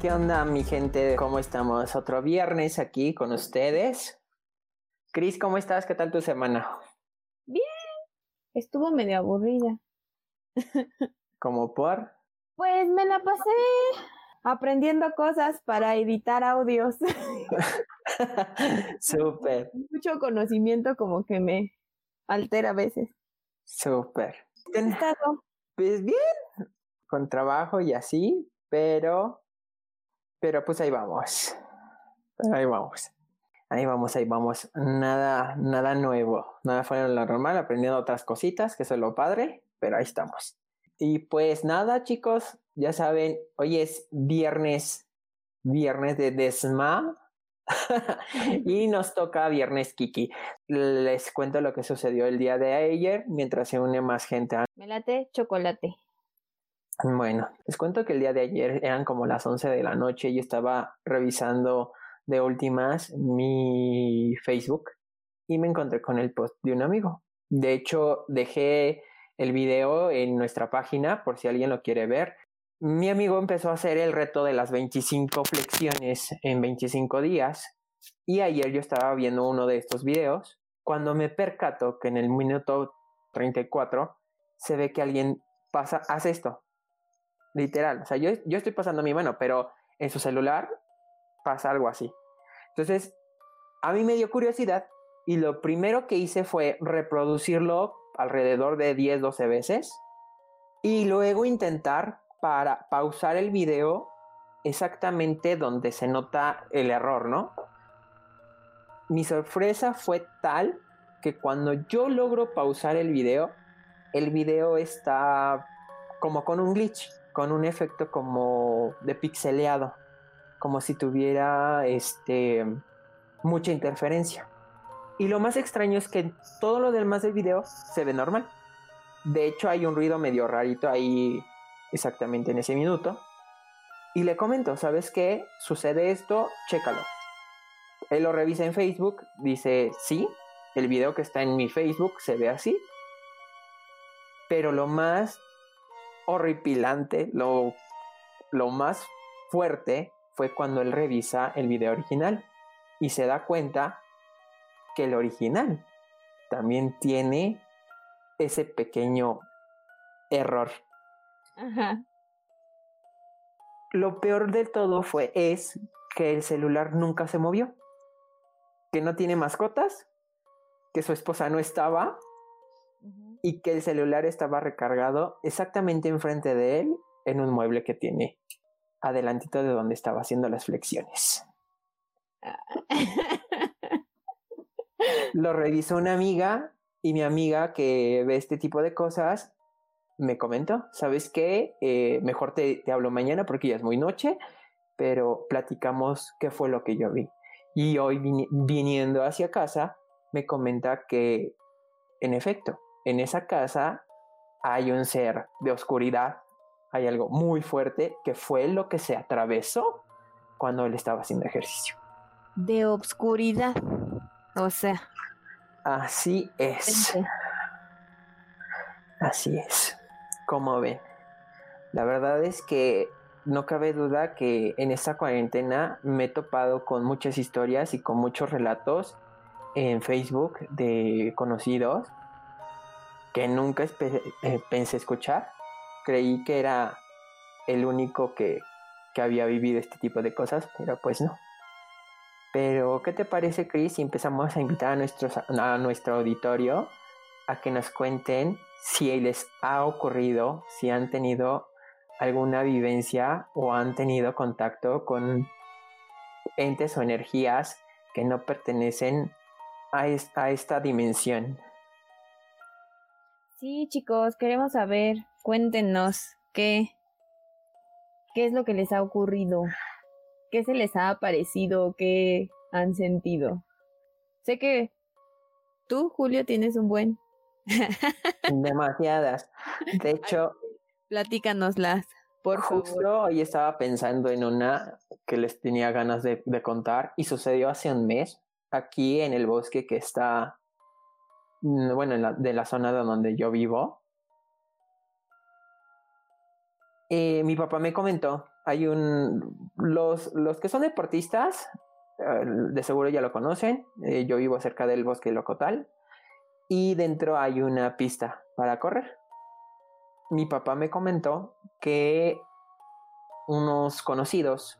¿Qué onda, mi gente? ¿Cómo estamos? Otro viernes aquí con ustedes. Cris, ¿cómo estás? ¿Qué tal tu semana? Bien, estuvo medio aburrida. ¿Cómo por? Pues me la pasé aprendiendo cosas para editar audios. Súper. Mucho conocimiento como que me altera a veces. Súper. Pues bien, con trabajo y así, pero, pero pues ahí vamos. Ahí vamos. Ahí vamos, ahí vamos. Nada, nada nuevo. Nada fuera de lo normal, aprendiendo otras cositas, que eso es lo padre, pero ahí estamos. Y pues nada, chicos, ya saben, hoy es viernes, viernes de Desma. y nos toca viernes Kiki. Les cuento lo que sucedió el día de ayer mientras se une más gente. Me late chocolate. Bueno, les cuento que el día de ayer eran como las 11 de la noche y estaba revisando de últimas mi Facebook y me encontré con el post de un amigo. De hecho, dejé el video en nuestra página por si alguien lo quiere ver. Mi amigo empezó a hacer el reto de las 25 flexiones en 25 días y ayer yo estaba viendo uno de estos videos cuando me percato que en el minuto 34 se ve que alguien pasa, hace esto. Literal, o sea, yo, yo estoy pasando mi mano, pero en su celular pasa algo así. Entonces, a mí me dio curiosidad y lo primero que hice fue reproducirlo alrededor de 10, 12 veces y luego intentar para pausar el video exactamente donde se nota el error, ¿no? Mi sorpresa fue tal que cuando yo logro pausar el video, el video está como con un glitch, con un efecto como de pixeleado como si tuviera este, mucha interferencia. Y lo más extraño es que todo lo demás del video se ve normal. De hecho, hay un ruido medio rarito ahí exactamente en ese minuto. Y le comento, ¿sabes qué? Sucede esto, chécalo. Él lo revisa en Facebook, dice, sí, el video que está en mi Facebook se ve así. Pero lo más horripilante, lo, lo más fuerte fue cuando él revisa el video original y se da cuenta que el original también tiene ese pequeño error. Ajá. Lo peor del todo fue es que el celular nunca se movió, que no tiene mascotas, que su esposa no estaba y que el celular estaba recargado exactamente enfrente de él en un mueble que tiene adelantito de donde estaba haciendo las flexiones. Lo revisó una amiga y mi amiga que ve este tipo de cosas me comentó, ¿sabes qué? Eh, mejor te, te hablo mañana porque ya es muy noche, pero platicamos qué fue lo que yo vi. Y hoy viniendo hacia casa, me comenta que, en efecto, en esa casa hay un ser de oscuridad hay algo muy fuerte que fue lo que se atravesó cuando él estaba haciendo ejercicio. De obscuridad. O sea. Así es. Así es. Como ven. La verdad es que no cabe duda que en esta cuarentena me he topado con muchas historias y con muchos relatos en Facebook de conocidos que nunca eh, pensé escuchar creí que era el único que, había vivido este tipo de cosas, pero pues no. Pero, ¿qué te parece, Chris, si empezamos a invitar a, nuestros, a nuestro auditorio a que nos cuenten si les ha ocurrido, si han tenido alguna vivencia o han tenido contacto con entes o energías que no pertenecen a, a esta dimensión? Sí, chicos, queremos saber Cuéntenos qué, qué es lo que les ha ocurrido, qué se les ha parecido, qué han sentido. Sé que tú, Julio, tienes un buen. Demasiadas. De hecho, platícanoslas, por justo hoy estaba pensando en una que les tenía ganas de, de contar y sucedió hace un mes aquí en el bosque que está, bueno, en la, de la zona de donde yo vivo. Eh, mi papá me comentó hay un... Los, los que son deportistas, eh, de seguro ya lo conocen, eh, yo vivo cerca del bosque locotal y dentro hay una pista para correr. Mi papá me comentó que unos conocidos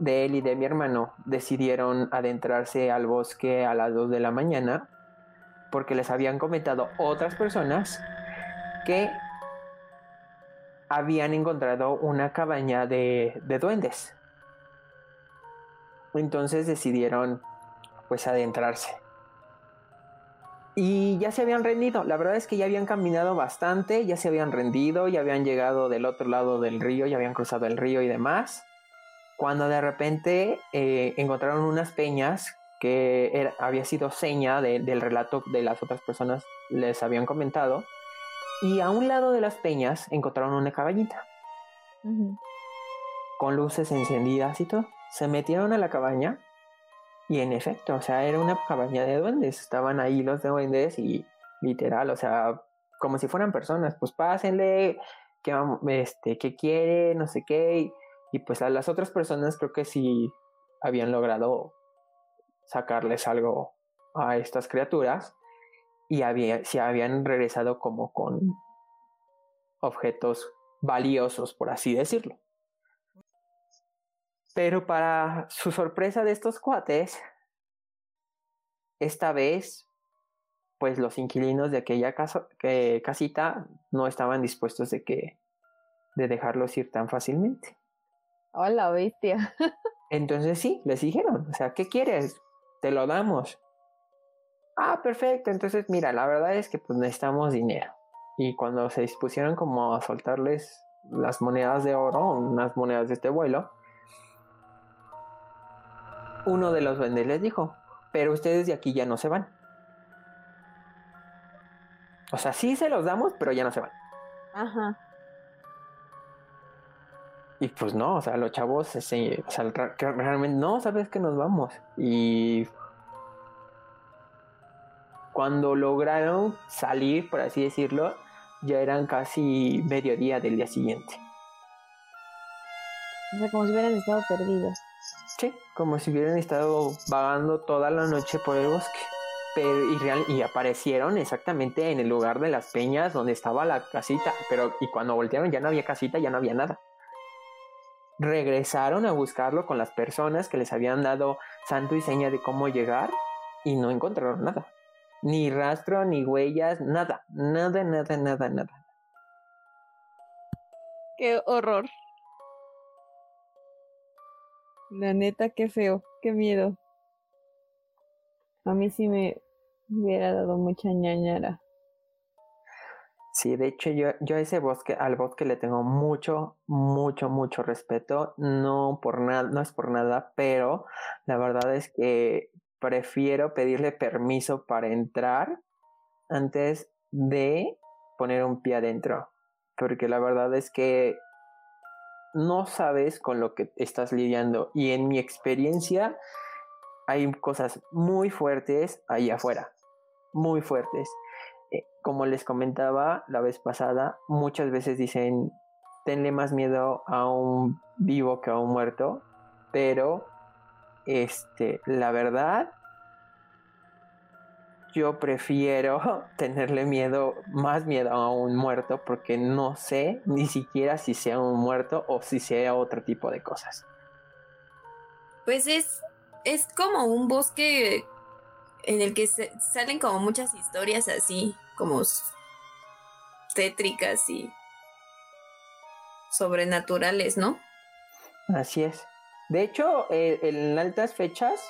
de él y de mi hermano decidieron adentrarse al bosque a las 2 de la mañana porque les habían comentado otras personas que habían encontrado una cabaña de, de duendes. Entonces decidieron pues adentrarse. Y ya se habían rendido. La verdad es que ya habían caminado bastante, ya se habían rendido, ya habían llegado del otro lado del río, ya habían cruzado el río y demás. Cuando de repente eh, encontraron unas peñas que había sido seña del relato de las otras personas les habían comentado. Y a un lado de las peñas encontraron una caballita Con luces encendidas y todo. Se metieron a la cabaña y en efecto, o sea, era una cabaña de duendes. Estaban ahí los duendes y literal, o sea, como si fueran personas. Pues pásenle, que este, qué quiere, no sé qué. Y, pues a las otras personas creo que sí habían logrado sacarles algo a estas criaturas y había, se habían regresado como con objetos valiosos, por así decirlo. Pero para su sorpresa de estos cuates, esta vez, pues los inquilinos de aquella casa, que, casita no estaban dispuestos de que de dejarlos ir tan fácilmente. Hola, bestia. Entonces sí, les dijeron, o sea, ¿qué quieres? Te lo damos. Ah, perfecto. Entonces, mira, la verdad es que pues necesitamos dinero. Y cuando se dispusieron como a soltarles las monedas de oro, unas monedas de este vuelo, uno de los duendes les dijo, pero ustedes de aquí ya no se van. O sea, sí se los damos, pero ya no se van. Ajá. Y pues no, o sea, los chavos, se, o sea, realmente no, sabes que nos vamos. Y cuando lograron salir, por así decirlo, ya eran casi mediodía del día siguiente. O sea, como si hubieran estado perdidos. Sí, como si hubieran estado vagando toda la noche por el bosque. Pero, y, real, y aparecieron exactamente en el lugar de las peñas donde estaba la casita. Pero y cuando voltearon ya no había casita, ya no había nada. Regresaron a buscarlo con las personas que les habían dado santo y seña de cómo llegar y no encontraron nada. Ni rastro, ni huellas, nada, nada, nada, nada, nada. Qué horror. La neta, qué feo, qué miedo. A mí sí me hubiera dado mucha ñañara. Sí, de hecho yo, yo a ese bosque, al bosque le tengo mucho, mucho, mucho respeto. No por nada, no es por nada, pero la verdad es que prefiero pedirle permiso para entrar antes de poner un pie adentro. Porque la verdad es que no sabes con lo que estás lidiando. Y en mi experiencia hay cosas muy fuertes ahí afuera. Muy fuertes. Eh, como les comentaba la vez pasada, muchas veces dicen, tenle más miedo a un vivo que a un muerto. Pero este, la verdad, yo prefiero tenerle miedo, más miedo a un muerto, porque no sé ni siquiera si sea un muerto o si sea otro tipo de cosas. Pues es, es como un bosque en el que salen como muchas historias así, como tétricas y sobrenaturales, ¿no? Así es. De hecho, eh, en altas fechas,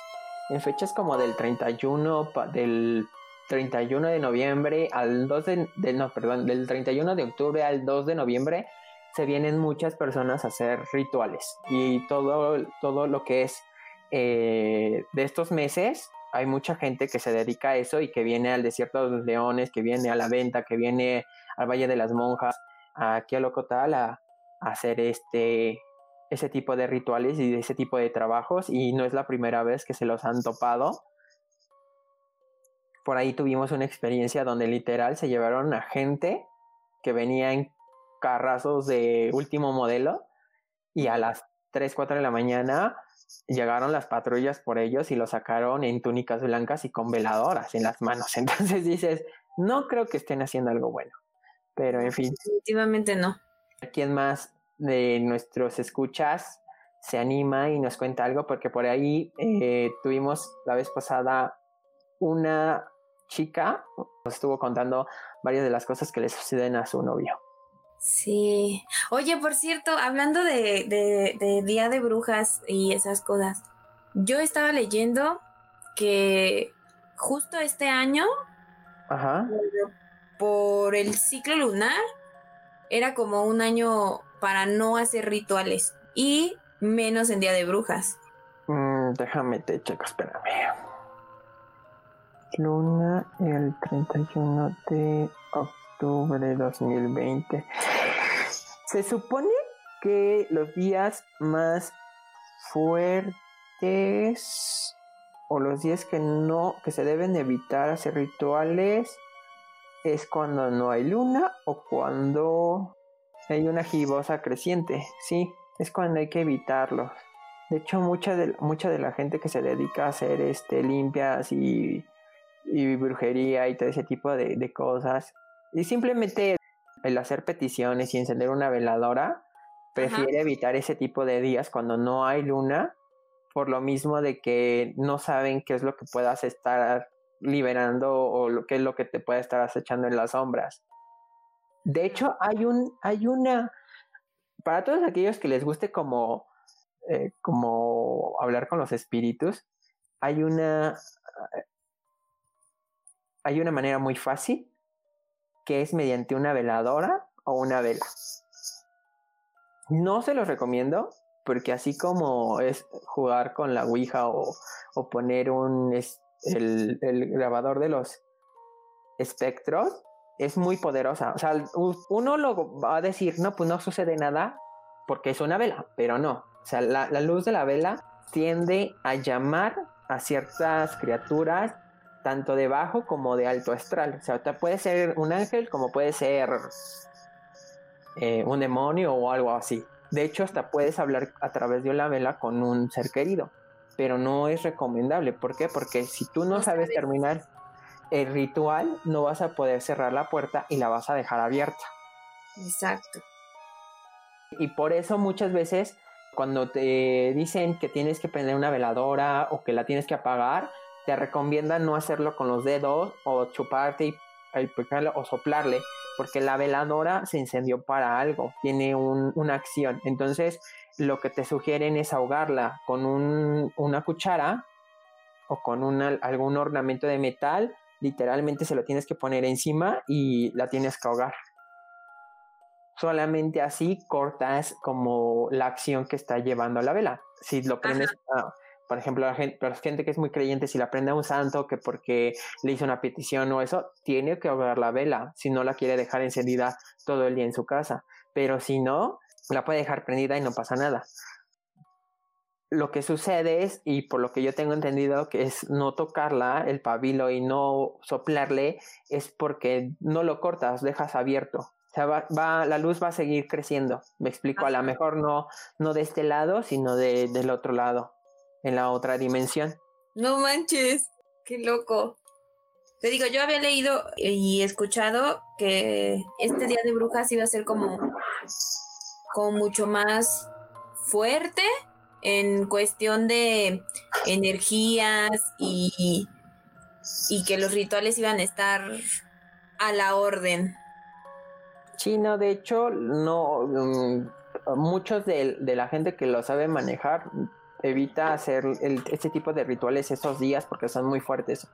en fechas como del 31, del 31 de noviembre al 2 de, no, perdón, del 31 de octubre al 2 de noviembre, se vienen muchas personas a hacer rituales y todo, todo lo que es eh, de estos meses, hay mucha gente que se dedica a eso y que viene al desierto de los leones, que viene a la venta, que viene al Valle de las Monjas, aquí a Locotal a, a hacer este, ese tipo de rituales y ese tipo de trabajos y no es la primera vez que se los han topado. Por ahí tuvimos una experiencia donde literal se llevaron a gente que venía en carrazos de último modelo y a las 3, 4 de la mañana llegaron las patrullas por ellos y los sacaron en túnicas blancas y con veladoras en las manos. Entonces dices, no creo que estén haciendo algo bueno. Pero en fin. Definitivamente no. ¿Quién más de nuestros escuchas se anima y nos cuenta algo? Porque por ahí eh, tuvimos la vez pasada una chica, nos estuvo contando varias de las cosas que le suceden a su novio. Sí. Oye, por cierto, hablando de, de, Día de Brujas y esas cosas, yo estaba leyendo que justo este año, Ajá. por el ciclo lunar, era como un año para no hacer rituales y menos en Día de Brujas. Mm, déjame te checo, espérame. Luna el 31 de octubre 2020. Se supone que los días más fuertes o los días que no que se deben evitar hacer rituales es cuando no hay luna o cuando hay una gibosa creciente, sí, es cuando hay que evitarlos. De hecho, mucha de, mucha de la gente que se dedica a hacer este, limpias y, brujería y todo ese tipo de, de cosas, y simplemente el hacer peticiones y encender una veladora, prefiere evitar ese tipo de días cuando no hay luna, por lo mismo de que no saben qué es lo que puedas estar liberando o lo, qué es lo que te puede estar acechando en las sombras. De hecho, hay un, hay una, para todos aquellos que les guste como, eh, como hablar con los espíritus, hay una, hay una manera muy fácil que es mediante una veladora o una vela. No se los recomiendo porque así como es jugar con la Ouija o, poner un el, el, grabador de los espectros, es muy poderosa. O sea, uno lo va a decir, no, pues no sucede nada porque es una vela, pero no. O sea, la, la luz de la vela tiende a llamar a ciertas criaturas tanto de bajo como de alto astral. O sea, puede ser un ángel como puede ser eh, un demonio o algo así. De hecho, hasta puedes hablar a través de una vela con un ser querido, pero no es recomendable. ¿Por qué? Porque si tú no sabes terminar el ritual, no vas a poder cerrar la puerta y la vas a dejar abierta. Exacto. Y por eso muchas veces cuando te dicen que tienes que prender una veladora o que la tienes que apagar, te recomiendan no hacerlo con los dedos o chuparte y, o soplarle, porque la veladora se incendió para algo, tiene una acción. Entonces, lo que te sugieren es ahogarla con una cuchara o con algún ornamento de metal. Literalmente se lo tienes que poner encima y la tienes que ahogar. Solamente así cortas como la acción que está llevando la vela. Si lo prendes, por ejemplo, la gente, la gente que es muy creyente, si la prende a un santo que porque le hizo una petición o eso, tiene que ahogar la vela, si no la quiere dejar encendida todo el día en su casa. Pero si no, la puede dejar prendida y no pasa nada. Lo que sucede es, y por lo que yo tengo entendido, que es no tocarla, el pabilo, y no soplarle, es porque no lo cortas, dejas abierto. O sea, va, la luz va a seguir creciendo. Me explico, a lo mejor no, no de este lado, sino de, del otro lado en la otra dimensión. No manches, qué loco. Te digo, yo había leído y escuchado que este día de brujas iba a ser como, como mucho más fuerte en cuestión de energías y, y que los rituales iban a estar a la orden. Sí, no, de hecho, no, mm, muchos de, de, la gente que lo sabe manejar evita hacer este tipo de rituales esos días porque son muy fuertes.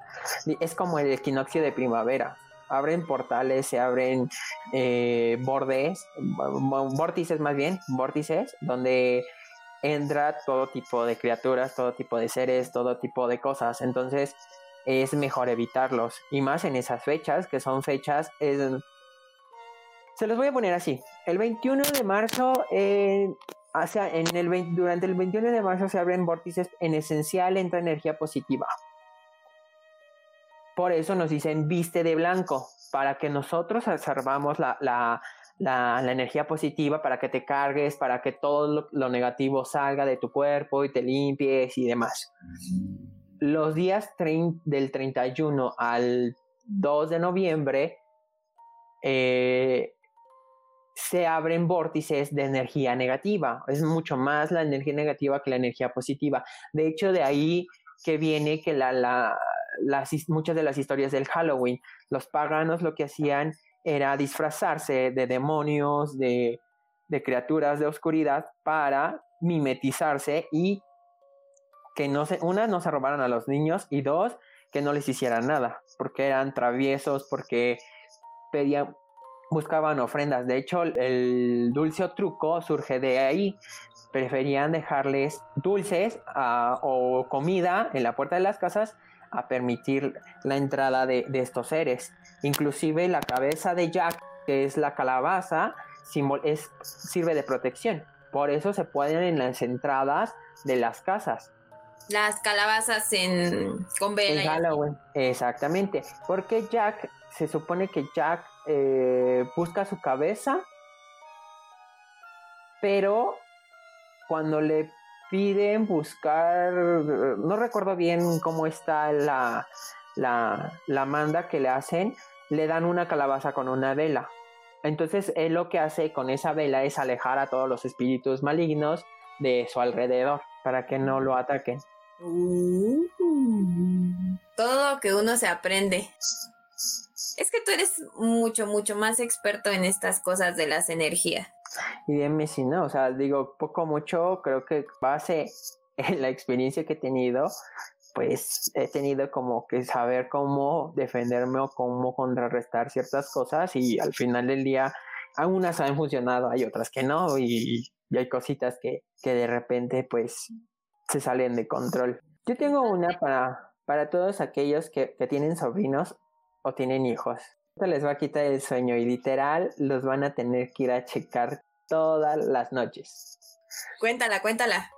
Es como el equinoccio de primavera. Abren portales, se abren eh, bordes, vórtices más bien, vórtices, donde entra todo tipo de criaturas, todo tipo de seres, todo tipo de cosas. Entonces es mejor evitarlos. Y más en esas fechas, que son fechas... se los voy a poner así. El 21 de marzo eh, en el, durante el 21 de marzo se abren vórtices, en esencial entra energía positiva. Por eso nos dicen viste de blanco, para que nosotros observamos la, la, energía positiva para que te cargues, para que todo lo, negativo salga de tu cuerpo y te limpies y demás. Los días del 31 al 2 de noviembre eh, se abren vórtices de energía negativa. Es mucho más la energía negativa que la energía positiva. De hecho, de ahí que viene que la, muchas de las historias del Halloween, los paganos lo que hacían era disfrazarse de demonios, de, criaturas de oscuridad para mimetizarse y que no se, una, no se robaran a los niños y dos, que no les hicieran nada, porque eran traviesos, porque pedían, buscaban ofrendas. De hecho, el dulce o truco surge de ahí. Preferían dejarles dulces ah, o comida en la puerta de las casas a permitir la entrada de, estos seres. Inclusive la cabeza de Jack, que es la calabaza, es, sirve de protección. Por eso se ponen en las entradas de las casas. Las calabazas en con Halloween, exactamente. Porque Jack, se supone que Jack eh, busca su cabeza, pero cuando le piden buscar, no recuerdo bien cómo está la, la, la manda que le hacen, le dan una calabaza con una vela. Entonces él lo que hace con esa vela es alejar a todos los espíritus malignos de su alrededor para que no lo ataquen. Uh. todo lo que uno se aprende. Es que tú eres mucho, mucho más experto en estas cosas de las energías. Y dime si no, o sea, digo, poco mucho, creo que base en la experiencia que he tenido, pues he tenido como que saber cómo defenderme o cómo contrarrestar ciertas cosas y al final del día algunas han funcionado, hay otras que no y, hay cositas que, que de repente pues se salen de control. Yo tengo una para, para todos aquellos que, que tienen sobrinos o tienen hijos les va a quitar el sueño y literal los van a tener que ir a checar todas las noches. Cuéntala, cuéntala.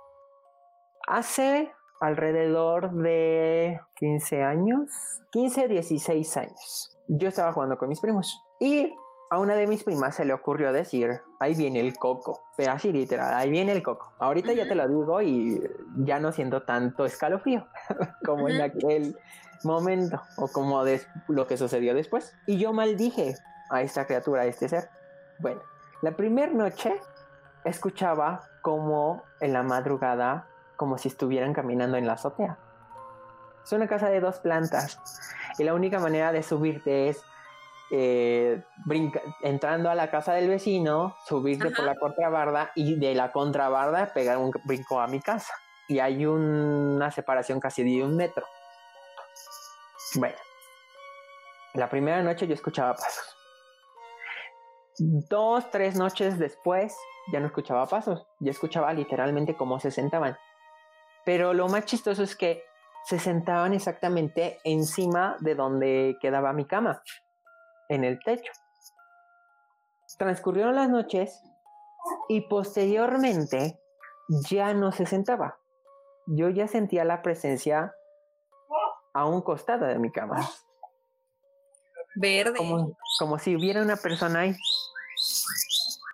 Hace alrededor de 15 años, 15, 16 años. Yo estaba jugando con mis primos y a una de mis primas se le ocurrió decir, ahí viene el coco, pero así literal, ahí viene el coco. Ahorita ya te lo digo y ya no siento tanto escalofrío como en aquel momento o como de lo que sucedió después. Y yo maldije a esta criatura, a este ser. Bueno, la primera noche escuchaba como en la madrugada, como si estuvieran caminando en la azotea. Es una casa de dos plantas y la única manera de subirte es eh, entrando a la casa del vecino, subirte por la contrabarda y de la contrabarda pegar un brinco a mi casa. Y hay una separación casi de un metro. Bueno, la primera noche yo escuchaba pasos. Dos, tres noches después ya no escuchaba pasos, ya escuchaba literalmente cómo se sentaban. Pero lo más chistoso es que se sentaban exactamente encima de donde quedaba mi cama, en el techo. Transcurrieron las noches y posteriormente ya no se sentaba. Yo ya sentía la presencia a un costado de mi cama. Verde. Como, si hubiera una persona ahí.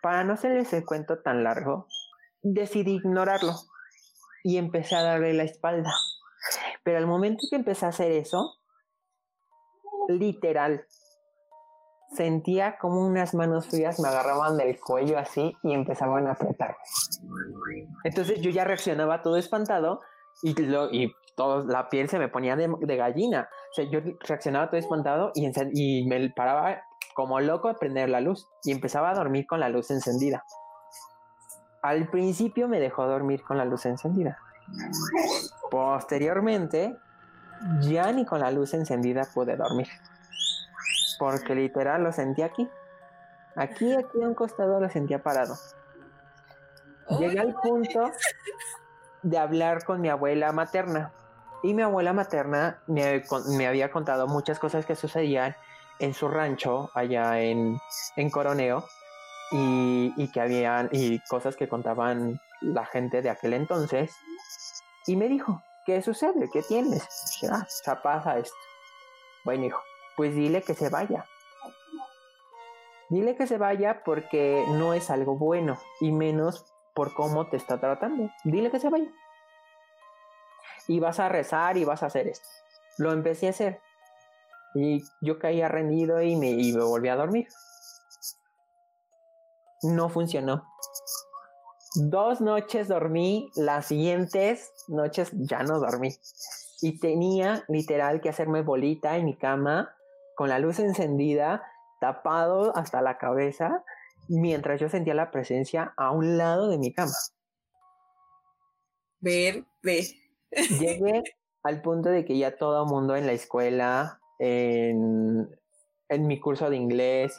Para no hacerles el cuento tan largo, decidí ignorarlo y empecé a darle la espalda. Pero al momento que empecé a hacer eso, literal, sentía como unas manos frías me agarraban del cuello así y empezaban a apretar. Entonces yo ya reaccionaba todo espantado y, lo, y la piel se me ponía de, gallina. O sea, yo reaccionaba todo espantado y, y me paraba como loco a prender la luz y empezaba a dormir con la luz encendida. Al principio me dejó dormir con la luz encendida. Posteriormente, ya ni con la luz encendida pude dormir. Porque literal lo sentí aquí. Aquí, aquí a un costado lo sentía parado. Llegué al punto de hablar con mi abuela materna. Y mi abuela materna me, había contado muchas cosas que sucedían en su rancho allá en, Coroneo y, que habían y cosas que contaban la gente de aquel entonces. Y me dijo, ¿qué sucede? ¿Qué tienes? Ya, ya pasa esto. Bueno, hijo, pues dile que se vaya. Dile que se vaya porque no es algo bueno y menos por cómo te está tratando. Dile que se vaya. Y vas a rezar y vas a hacer esto. Lo empecé a hacer. Y yo caía rendido y me, volví a dormir. No funcionó. Dos noches dormí, las siguientes noches ya no dormí. Y tenía literal que hacerme bolita en mi cama con la luz encendida, tapado hasta la cabeza, mientras yo sentía la presencia a un lado de mi cama. Ver, ve. Llegué al punto de que ya todo mundo en la escuela, en, en mi curso de inglés,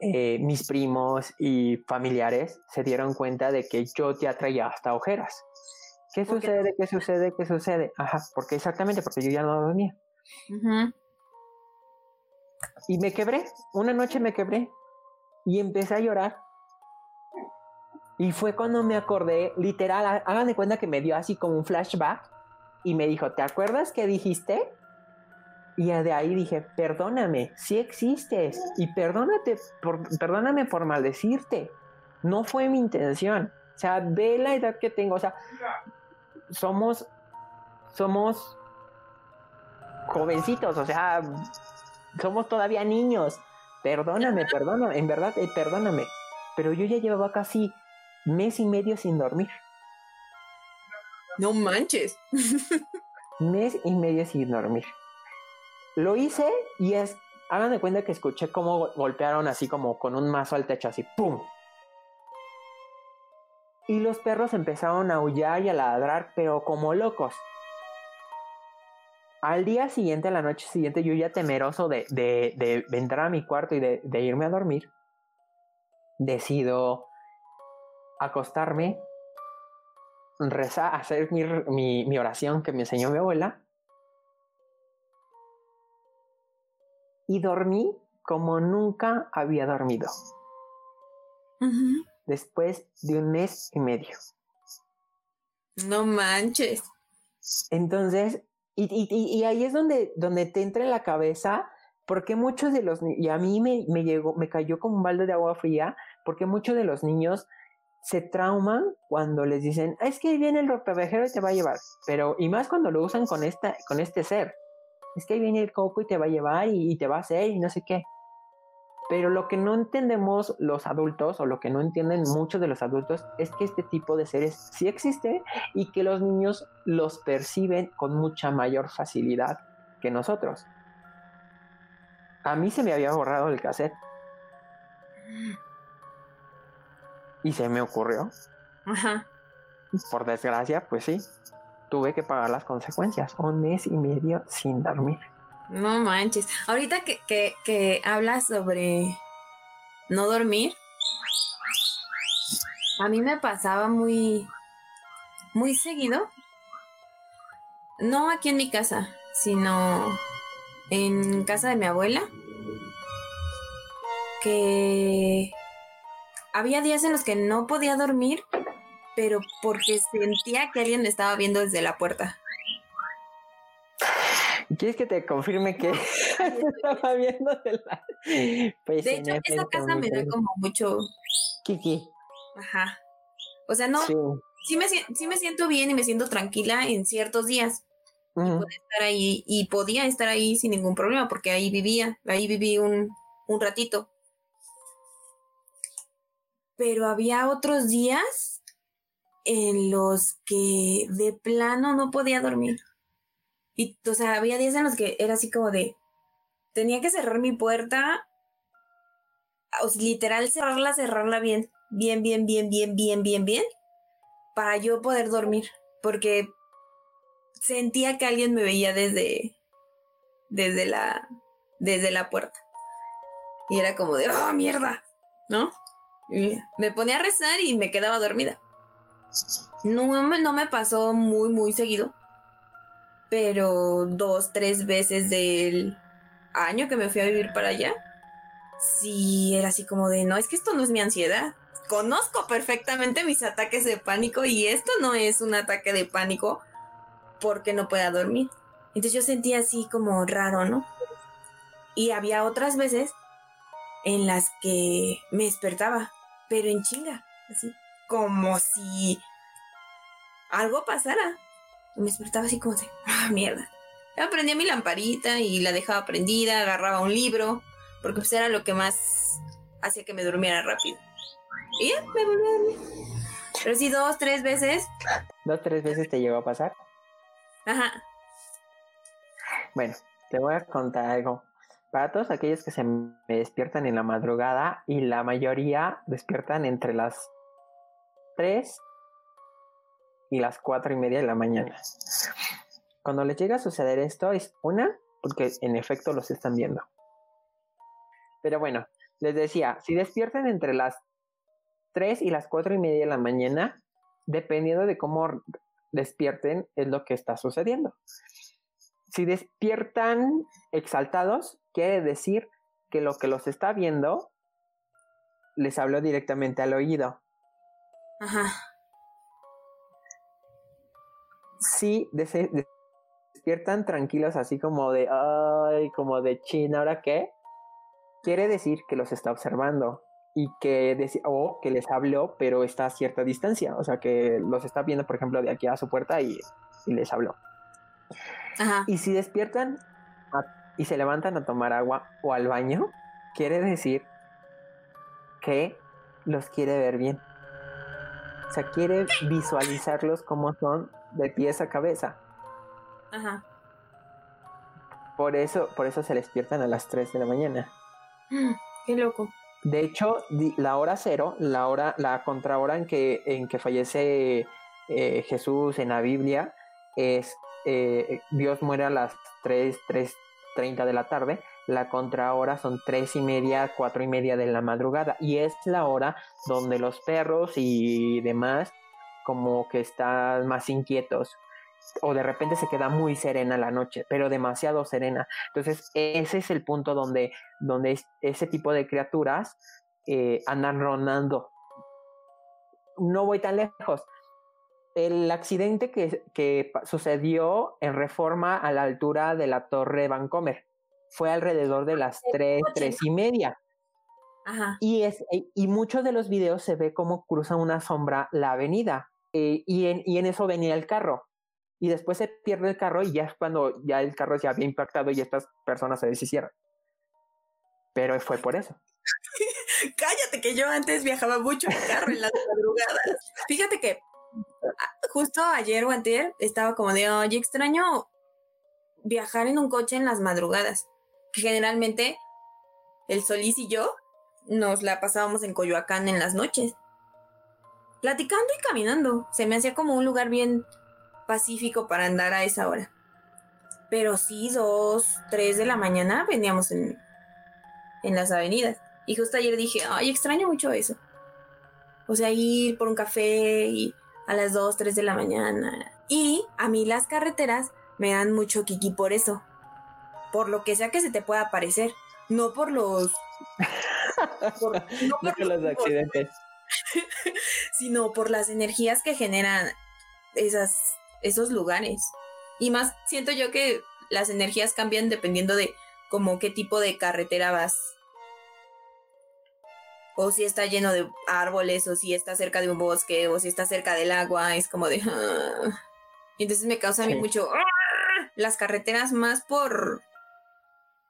eh, mis primos y familiares se dieron cuenta de que yo ya traía hasta ojeras. ¿Qué sucede? ¿Qué sucede? ¿Qué sucede? Ajá, porque exactamente, porque yo ya no dormía. Y me quebré, una noche me quebré y empecé a llorar. Y fue cuando me acordé, literal, hagan de cuenta que me dio así como un flashback y me dijo, ¿te acuerdas que dijiste? Y de ahí dije, perdóname, si existes y perdónate por, perdóname por maldecirte. No fue mi intención. O sea, ve la edad que tengo. O sea, somos, somos jovencitos, o sea, somos todavía niños. Perdóname, perdóname, en verdad, eh, perdóname. Pero yo ya llevaba casi mes y medio sin dormir. No manches. mes y medio sin dormir. Lo hice y es, hagan de cuenta que escuché cómo golpearon así como con un mazo al techo, así, ¡pum! Y los perros empezaron a aullar y a ladrar, pero como locos. Al día siguiente, a la noche siguiente, yo ya temeroso de, de, entrar a mi cuarto y de, irme a dormir, decido acostarme, rezar, hacer mi, mi oración que me enseñó mi abuela y dormí como nunca había dormido. Después de un mes y medio. No manches. Entonces, y, ahí es donde, donde te entra en la cabeza, porque muchos de los y a mí me, me llegó, me cayó como un balde de agua fría, porque muchos de los niños se trauman cuando les dicen, es que viene el ropavejero y te va a llevar. Pero, y más cuando lo usan con esta, con este ser es que ahí viene el coco y te va a llevar y, te va a hacer y no sé qué. Pero lo que no entendemos los adultos o lo que no entienden muchos de los adultos es que este tipo de seres sí existe y que los niños los perciben con mucha mayor facilidad que nosotros. A mí se me había borrado el cassette. Y se me ocurrió. Ajá. Por desgracia, pues sí tuve que pagar las consecuencias. Un mes y medio sin dormir. No manches. Ahorita que, que, que hablas sobre no dormir, a mí me pasaba muy, muy seguido. No aquí en mi casa, sino en casa de mi abuela. Que había días en los que no podía dormir pero porque sentía que alguien me estaba viendo desde la puerta. ¿Quieres que te confirme que estaba viendo de la... Pues de hecho, esa casa me da como mucho... Kiki. Ajá. O sea, no... Sí. me, sí me siento bien y me siento tranquila en ciertos días. y, estar ahí, y podía estar ahí sin ningún problema porque ahí vivía, ahí viví un, un ratito. Pero había otros días en los que de plano no podía dormir. Y, o sea, había días en los que era así como de, tenía que cerrar mi puerta, o literal cerrarla, cerrarla bien, bien, bien, bien, bien, bien, bien, bien, para yo poder dormir, porque sentía que alguien me veía desde, desde la, desde la puerta. Y era como de, oh, mierda, ¿no? Y me ponía a rezar y me quedaba dormida. No, no me pasó muy, muy seguido. Pero dos, tres veces del año que me fui a vivir para allá. Sí, era así como de, no, es que esto no es mi ansiedad. Conozco perfectamente mis ataques de pánico y esto no es un ataque de pánico porque no pueda dormir. Entonces yo sentía así como raro, ¿no? Y había otras veces en las que me despertaba, pero en chinga, así, como si algo pasara. Me despertaba así como de, ah, mierda. Yo prendía mi lamparita y la dejaba prendida, agarraba un libro, porque pues era lo que más hacía que me durmiera rápido. Y ya, me volví a dormir. Pero sí, dos, tres veces. ¿Dos, tres veces te llegó a pasar? Ajá. Bueno, te voy a contar algo. Para todos aquellos que se me despiertan en la madrugada y la mayoría despiertan entre las 3 y las cuatro y media de la mañana. Cuando les llega a suceder esto es una, porque en efecto los están viendo. Pero bueno, les decía, si despiertan entre las 3 y las cuatro y media de la mañana, dependiendo de cómo despierten, es lo que está sucediendo. Si despiertan exaltados, quiere decir que lo que los está viendo les habló directamente al oído. Ajá. Si despiertan tranquilos, así como de, ay, como de china, ¿ahora qué? Quiere decir que los está observando y que o que les habló, pero está a cierta distancia, o sea que los está viendo, por ejemplo, de aquí a su puerta y, les habló. Ajá. Y si despiertan y se levantan a tomar agua o al baño, quiere decir que los quiere ver bien. O sea, quiere visualizarlos como son de pies a cabeza. Ajá. Por eso, por eso se despiertan a las 3 de la mañana. Qué loco. De hecho, la hora cero, la hora, la contrahora en que, en que fallece eh, Jesús en la Biblia, es eh, Dios muere a las 3, 3.30 de la tarde. La contrahora son tres y media, cuatro y media de la madrugada. Y es la hora donde los perros y demás como que están más inquietos o de repente se queda muy serena la noche, pero demasiado serena. Entonces, ese es el punto donde, donde ese tipo de criaturas eh, andan rondando. No voy tan lejos. El accidente que, que, sucedió en reforma a la altura de la torre Vancomer fue alrededor de las tres, tres y media. Y, es, y muchos de los videos se ve como cruza una sombra la avenida. Eh, y, en, y en eso venía el carro y después se pierde el carro y ya es cuando ya el carro se había impactado y estas personas se deshicieron. Pero fue por eso. Cállate que yo antes viajaba mucho en carro en las madrugadas. Fíjate que ah, justo ayer o estaba como de, oye, extraño viajar en un coche en las madrugadas. Generalmente el Solís y yo nos la pasábamos en Coyoacán en las noches. Platicando y caminando. Se me hacía como un lugar bien pacífico para andar a esa hora. Pero sí, dos, tres de la mañana veníamos en, en las avenidas. Y justo ayer dije, ay, extraño mucho eso. O sea, ir por un café y a las dos, tres de la mañana. Y a mí las carreteras me dan mucho kiki por eso. Por lo que sea que se te pueda parecer. No por los... no por los accidentes. sino por las energías que generan esas esos lugares. Y más siento yo que las energías cambian dependiendo de como qué tipo de carretera vas. O si está lleno de árboles, o si está cerca de un bosque, o si está cerca del agua, es como de... Ah". Y entonces me causa a mí mucho... Ah", las carreteras más por...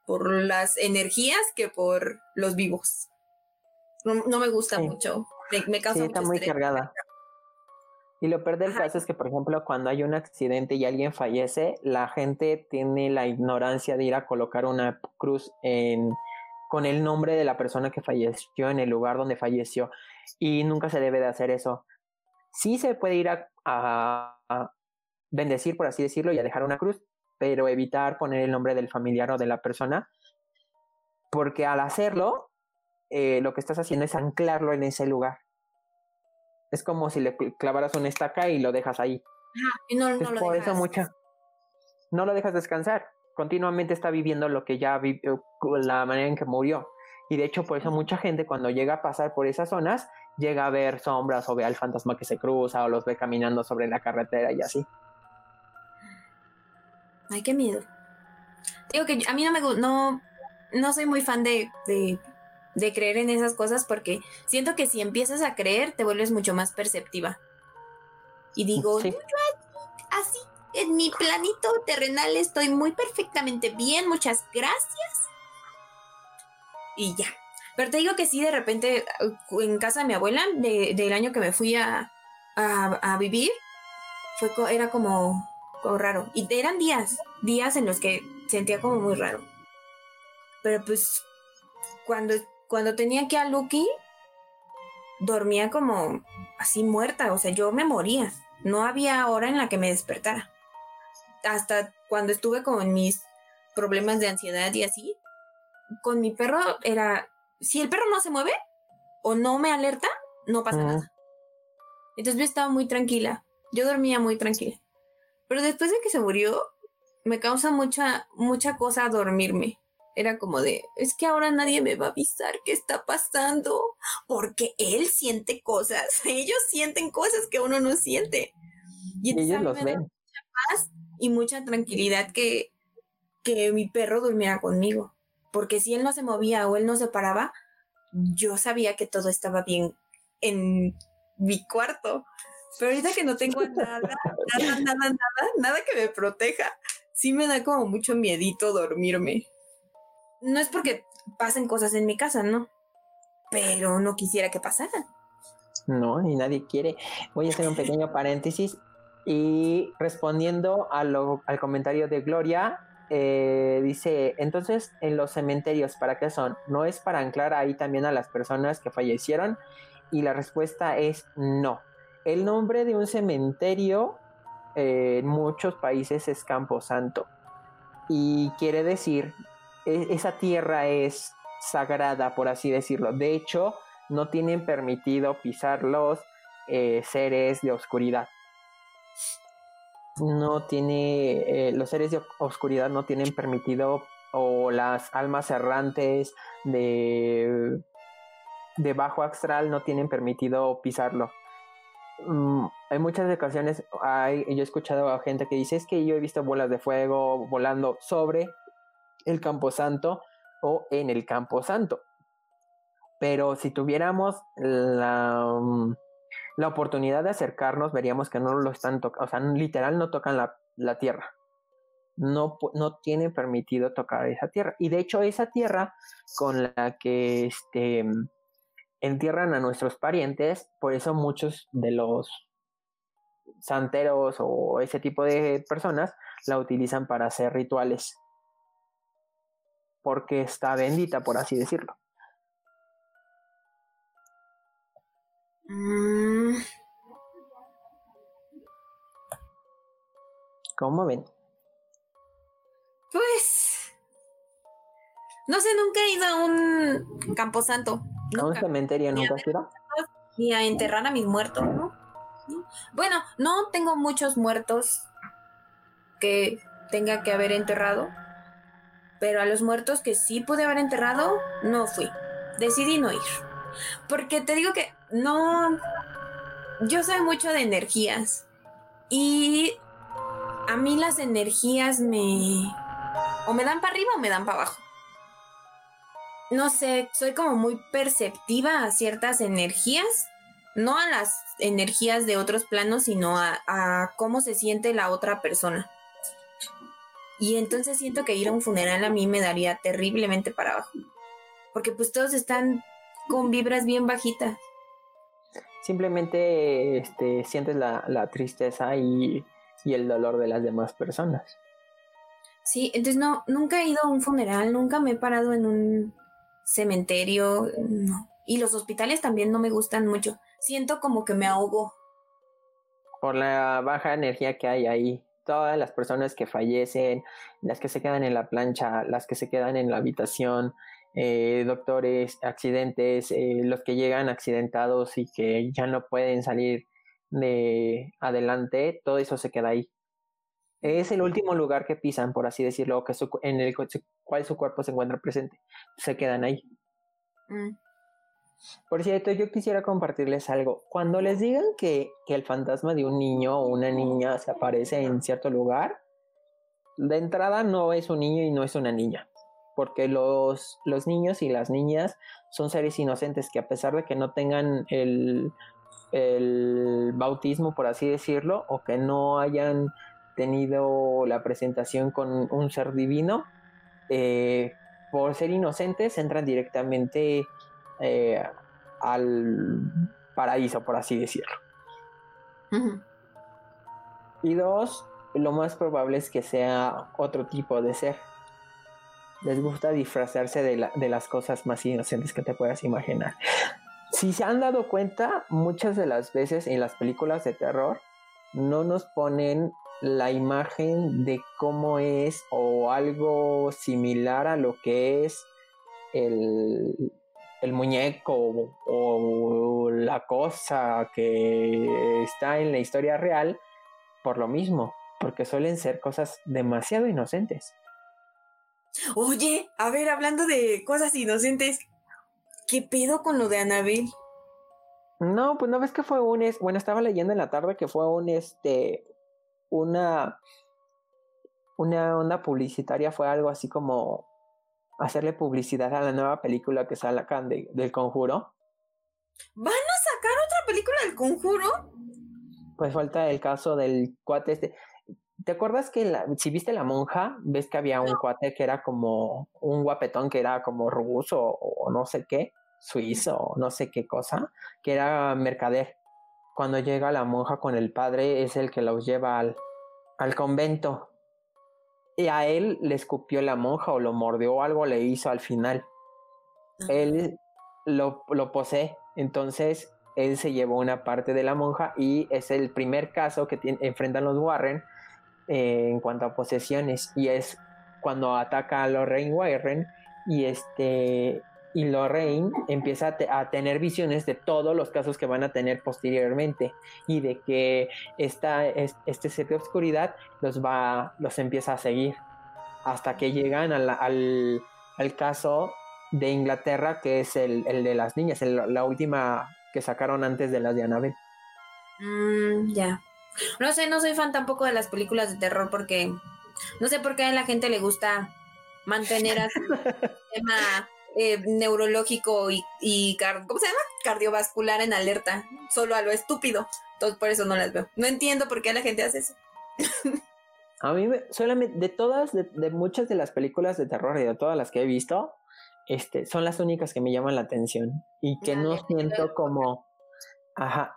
por las energías que por los vivos. No, me gusta mucho. Me, causa está muy cargada. Y lo peor del caso es que, por ejemplo, cuando hay un accidente y alguien fallece, la gente tiene la ignorancia de ir a colocar una cruz en, con el nombre de la persona que falleció en el lugar donde falleció. Y nunca se debe de hacer eso. Sí se puede ir a, a, bendecir, por así decirlo, y a dejar una cruz, pero evitar poner el nombre del familiar o de la persona, porque al hacerlo, eh, lo que estás haciendo es anclarlo en ese lugar. Es como si le clavaras una estaca y lo dejas ahí. y no, no lo por eso mucha. No lo dejas descansar. Continuamente está viviendo lo que ya vivió, la manera en que murió. Y de hecho, por eso mucha gente cuando llega a pasar por esas zonas, llega a ver sombras o ve al fantasma que se cruza o los ve caminando sobre la carretera y así. Ay, qué miedo. Digo que a mí no me gusta, no, no soy muy fan de, de de creer en esas cosas porque siento que si empiezas a creer te vuelves mucho más perceptiva. Y digo, Sí. yo así, en mi planito terrenal estoy muy perfectamente bien, muchas gracias. Y ya. Pero te digo que sí, de repente, uh, en casa de mi abuela, de- del año que me fui a, a, vivir, fue, era como, raro. Y eran días, días en los que sentía como muy raro. Pero pues, cuando, cuando tenía que a Lucky, dormía como así muerta, o sea, yo me moría. No había hora en la que me despertara. Hasta cuando estuve con mis problemas de ansiedad y así, con mi perro era, si el perro no se mueve o no me alerta, no pasa Mm. nada. Entonces yo estaba muy tranquila, yo dormía muy tranquila. Pero después de que se murió, me causa mucha, mucha cosa dormirme. Era como de, es que ahora nadie me va a avisar qué está pasando, porque él siente cosas, ellos sienten cosas que uno no siente. Y Y ellos los ven. paz y mucha tranquilidad que, que mi perro durmiera conmigo. Porque si él no se movía o él no se paraba, yo sabía que todo estaba bien en mi cuarto. Pero ahorita que no tengo nada, nada, nada, nada, nada que me proteja, sí me da como mucho miedito dormirme. No es porque pasen cosas en mi casa, ¿no? Pero no quisiera que pasaran. No, y nadie quiere. Voy a hacer un pequeño paréntesis y respondiendo al comentario de Gloria, eh, dice, entonces en los cementerios, ¿para qué son? ¿No es para anclar ahí también a las personas que fallecieron? Y la respuesta es no. El nombre de un cementerio eh, en muchos países es Camposanto. Y quiere decir, e- esa tierra es sagrada, por así decirlo. De hecho, no tienen permitido pisar los eh, seres de oscuridad. No tiene, eh, los seres de oscuridad no tienen permitido, o las almas errantes de, de bajo astral no tienen permitido pisarlo. Mm, hay muchas ocasiones, hay, yo he escuchado a gente que dice, es que yo he visto bolas de fuego volando sobre el camposanto o en el camposanto. Pero si tuviéramos la, mm, la oportunidad de acercarnos, veríamos que no lo están tocando, o sea, literal no tocan la, la tierra. No, no tienen permitido tocar esa tierra. Y de hecho, esa tierra con la que este, entierran a nuestros parientes, por eso muchos de los santeros o ese tipo de personas la utilizan para hacer rituales. Porque está bendita, por así decirlo. ¿Cómo ven? pues. No sé, nunca he ido a un camposanto. ¿A un cementerio nunca has ido? Ni a enterrar a mis muertos. ¿No? Bueno, no tengo muchos muertos que tenga que haber enterrado. Pero a los muertos que sí pude haber enterrado, no fui. Decidí no ir. Porque te digo que no. Yo soy mucho de energías. Y a mí las energías me. O me dan para arriba o me dan para abajo. No sé, soy como muy perceptiva a ciertas energías. No a las energías de otros planos, sino a, a cómo se siente la otra persona. Y entonces siento que ir a un funeral a mí me daría terriblemente para abajo. Porque pues todos están con vibras bien bajitas. Simplemente este, sientes la, la tristeza y, y el dolor de las demás personas. Sí, entonces no, nunca he ido a un funeral, nunca me he parado en un cementerio, no. Y los hospitales también no me gustan mucho. Siento como que me ahogo. Por la baja energía que hay ahí. Todas las personas que fallecen, las que se quedan en la plancha, las que se quedan en la habitación, eh, doctores, accidentes, eh, los que llegan accidentados y que ya no pueden salir de adelante, todo eso se queda ahí. Es el último lugar que pisan, por así decirlo, que su- en el cu- cual su cuerpo se encuentra presente. Se quedan ahí. Mm. Por cierto, yo quisiera compartirles algo. Cuando les digan que, que el fantasma de un niño o una niña se aparece en cierto lugar, de entrada no es un niño y no es una niña. Porque los, los niños y las niñas son seres inocentes que a pesar de que no tengan el, el bautismo, por así decirlo, o que no hayan tenido la presentación con un ser divino, eh, por ser inocentes entran directamente eh, al paraíso, por así decirlo. Y dos, lo más probable es que sea otro tipo de ser. Les gusta disfrazarse de, de las cosas más inocentes que te puedas imaginar. Si se han dado cuenta, muchas de las veces en las películas de terror no nos ponen la imagen de cómo es o algo similar a lo que es el muñeco o, la cosa que está en la historia real por lo mismo, porque suelen ser cosas demasiado inocentes. Oye, a ver, hablando de cosas inocentes, ¿qué pedo con lo de Anabel? No, pues no ves que fue un bueno, estaba leyendo en la tarde que fue un este una una onda publicitaria fue algo así como hacerle publicidad a la nueva película que sacan de, del conjuro. ¿Van a sacar otra película del conjuro? Pues falta el caso del cuate este. ¿Te acuerdas que si viste la monja, ves que había un cuate que era como un guapetón que era como ruso o no sé qué, suizo o no sé qué cosa, que era mercader? Cuando llega la monja con el padre, es el que los lleva al, al convento y a él le escupió la monja o lo mordió o algo le hizo al final. Él lo, lo posee, entonces él se llevó una parte de la monja y es el primer caso que enfrentan los Warren eh, en cuanto a posesiones y es cuando ataca a Lorraine Warren y este y Lorraine empieza a, tener visiones de todos los casos que van a tener posteriormente y de que esta, este set de oscuridad los va, los empieza a seguir hasta que llegan al, al, caso de Inglaterra que es el, el de las niñas, la última que sacaron antes de las de Annabelle. Mm, ya. No sé, no soy fan tampoco de las películas de terror porque no sé por qué a la gente le gusta mantener a su tema eh, neurológico y, y ¿cómo se llama? Cardiovascular en alerta, solo a lo estúpido. Entonces por eso no las veo. No entiendo por qué la gente hace eso. a mí solamente de todas, de, muchas de las películas de terror y de todas las que he visto, este, son las únicas que me llaman la atención y que no siento como, ajá,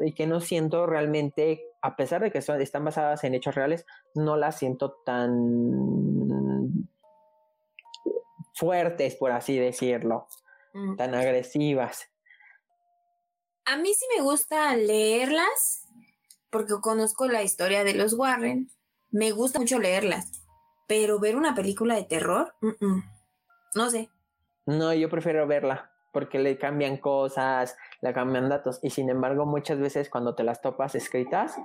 y que no siento realmente, a pesar de que son, están basadas en hechos reales, no las siento tan fuertes, por así decirlo, mm. tan agresivas. A mí sí me gusta leerlas porque conozco la historia de los Warren. Me gusta mucho leerlas, pero ver una película de terror, no sé. No, yo prefiero verla porque le cambian cosas, le cambian datos y sin embargo muchas veces cuando te las topas escritas,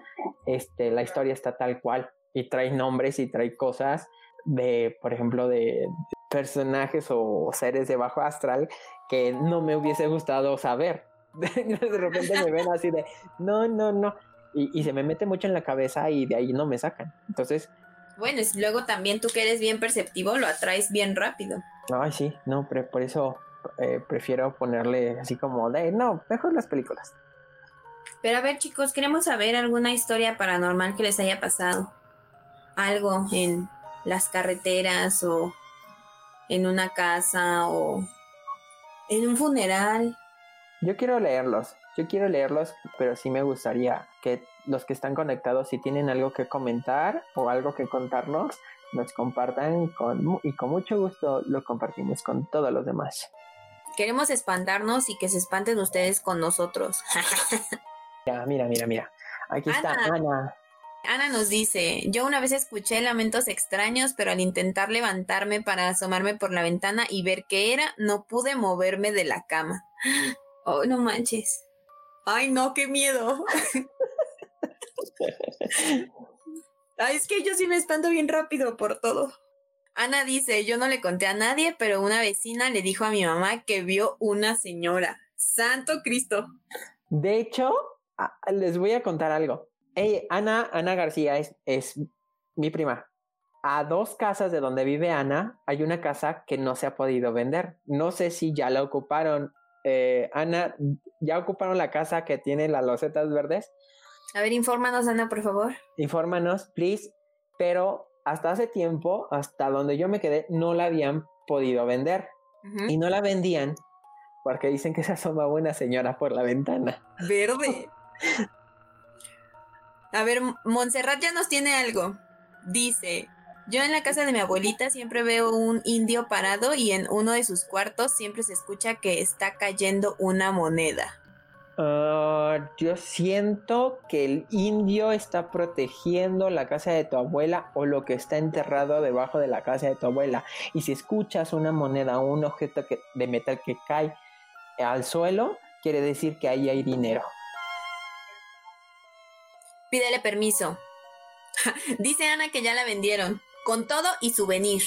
este, la historia está tal cual y trae nombres y trae cosas de, por ejemplo, de, personajes o seres de bajo astral que no me hubiese gustado saber. de repente me ven así de, no, no, no. Y, se me mete mucho en la cabeza y de ahí no me sacan. Entonces... Bueno, es, luego también tú que eres bien perceptivo lo atraes bien rápido. Ay, sí, no, pero por eso eh, prefiero ponerle así como de, no, mejor las películas. Pero a ver chicos, queremos saber alguna historia paranormal que les haya pasado. Algo en las carreteras o en una casa o en un funeral. Yo quiero leerlos, yo quiero leerlos, pero sí me gustaría que los que están conectados, si tienen algo que comentar o algo que contarnos, nos compartan con, y con mucho gusto lo compartimos con todos los demás. Queremos espantarnos y que se espanten ustedes con nosotros. mira, mira, mira, mira. Aquí está Ana. Ana nos dice, yo una vez escuché lamentos extraños, pero al intentar levantarme para asomarme por la ventana y ver qué era, no pude moverme de la cama. Oh, no manches. Ay, no, qué miedo. Ay, es que yo sí me espanto bien rápido por todo. Ana dice, yo no le conté a nadie, pero una vecina le dijo a mi mamá que vio una señora. Santo Cristo. De hecho, les voy a contar algo. Ana, Ana García es, es mi prima. a dos casas de donde vive Ana hay una casa que no se ha podido vender. No sé si ya la ocuparon. Eh, Ana, ¿ya ocuparon la casa que tiene las losetas verdes? A ver, infórmanos, Ana, por favor. Infórmanos, please. Pero hasta hace tiempo, hasta donde yo me quedé, no la habían podido vender. Y no la vendían porque dicen que se asoma una señora por la ventana. Verde. A ver, Montserrat ya nos tiene algo. Dice, yo en la casa de mi abuelita siempre veo un indio parado y en uno de sus cuartos siempre se escucha que está cayendo una moneda. Ah, yo siento que el indio está protegiendo la casa de tu abuela o lo que está enterrado debajo de la casa de tu abuela. Y si escuchas una moneda o un objeto de metal que cae al suelo, quiere decir que ahí hay dinero. Pídele permiso. Dice Ana que ya la vendieron, con todo y souvenir.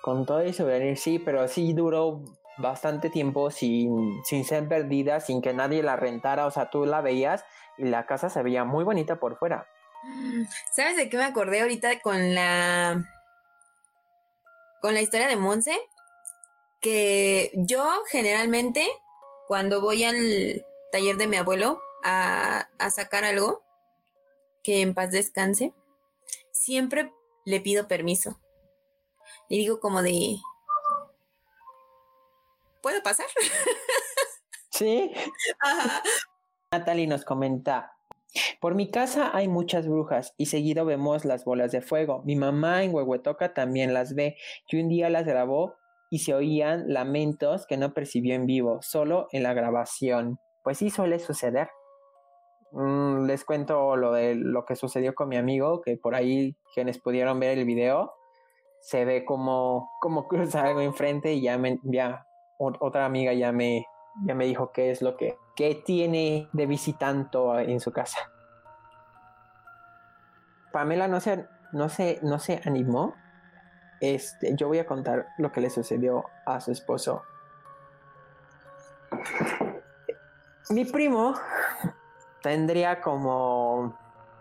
Con todo y souvenir, sí, pero sí duró bastante tiempo sin, sin ser perdida, sin que nadie la rentara, o sea, tú la veías y la casa se veía muy bonita por fuera. ¿Sabes de qué me acordé ahorita con la con la historia de Monse? Que yo generalmente cuando voy al taller de mi abuelo a, a sacar algo, que en paz descanse, siempre le pido permiso. Le digo como de, ¿Puedo pasar? Sí. Natalie nos comenta, por mi casa hay muchas brujas y seguido vemos las bolas de fuego. Mi mamá en Huehuetoca también las ve y un día las grabó y se oían lamentos que no percibió en vivo, solo en la grabación. Pues sí suele suceder. Mm, les cuento lo de lo que sucedió con mi amigo, que por ahí quienes pudieron ver el video, se ve como, como cruza algo enfrente y ya, me, ya otra amiga ya me, ya me dijo qué es lo que, tiene de visitanto en su casa. Pamela no se, no se, no se animó. Este, yo voy a contar lo que le sucedió a su esposo. Mi primo tendría como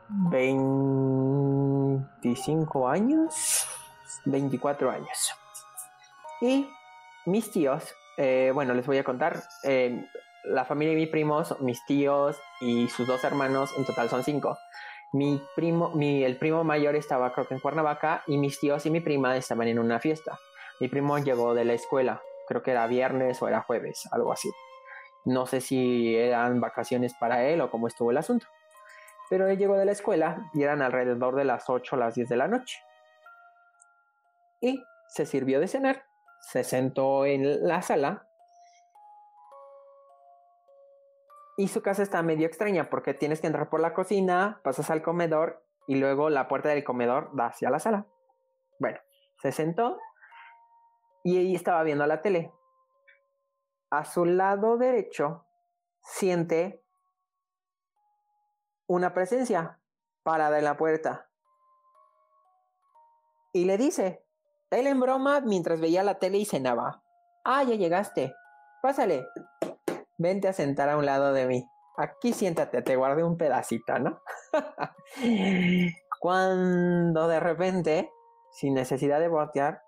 25 años, 24 años. Y mis tíos eh, bueno, les voy a contar. Eh, la familia de mi primo, mis tíos y sus dos hermanos, en total son cinco. Mi primo, mi, el primo mayor estaba creo que en Cuernavaca y mis tíos y mi prima estaban en una fiesta. Mi primo llegó de la escuela, creo que era viernes o era jueves, algo así. No sé si eran vacaciones para él o cómo estuvo el asunto. Pero él llegó de la escuela y eran alrededor de las 8 o las 10 de la noche. Y se sirvió de cenar se sentó en la sala y su casa está medio extraña porque tienes que entrar por la cocina, pasas al comedor y luego la puerta del comedor da hacia la sala. Bueno, se sentó y ahí estaba viendo la tele. A su lado derecho siente una presencia parada en la puerta y le dice, él en broma mientras veía la tele y cenaba. Ah, ya llegaste. Pásale. Vente a sentar a un lado de mí. Aquí siéntate, te guardé un pedacito, ¿no? Cuando de repente, sin necesidad de voltear,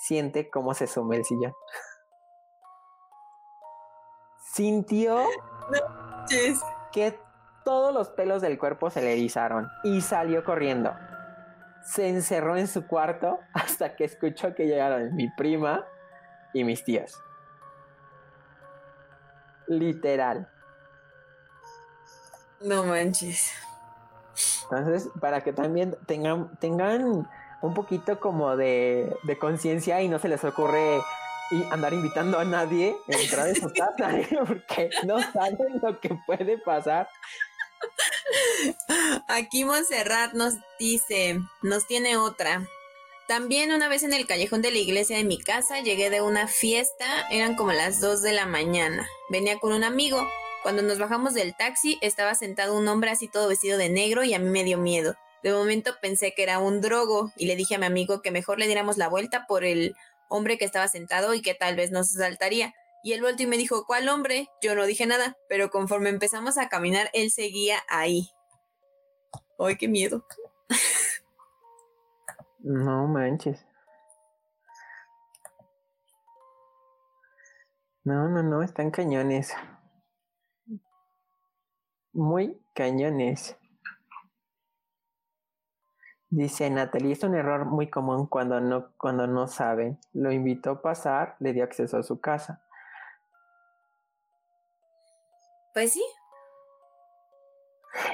siente cómo se sume el sillón. Sintió que todos los pelos del cuerpo se le erizaron y salió corriendo se encerró en su cuarto hasta que escuchó que llegaron mi prima y mis tías. Literal. No manches. Entonces, para que también tengan, tengan un poquito como de, de conciencia y no se les ocurre y andar invitando a nadie a entrar en su casa, ¿eh? porque no saben lo que puede pasar Aquí Montserrat nos dice, nos tiene otra. También una vez en el callejón de la iglesia de mi casa llegué de una fiesta, eran como las 2 de la mañana. Venía con un amigo. Cuando nos bajamos del taxi estaba sentado un hombre así todo vestido de negro y a mí me dio miedo. De momento pensé que era un drogo y le dije a mi amigo que mejor le diéramos la vuelta por el hombre que estaba sentado y que tal vez nos saltaría. Y él volvió y me dijo, ¿cuál hombre? Yo no dije nada, pero conforme empezamos a caminar, él seguía ahí. ¡Ay, qué miedo! No manches. No, no, no, están cañones. Muy cañones. Dice Natalie, es un error muy común cuando no, cuando no saben. Lo invitó a pasar, le dio acceso a su casa. Pues sí.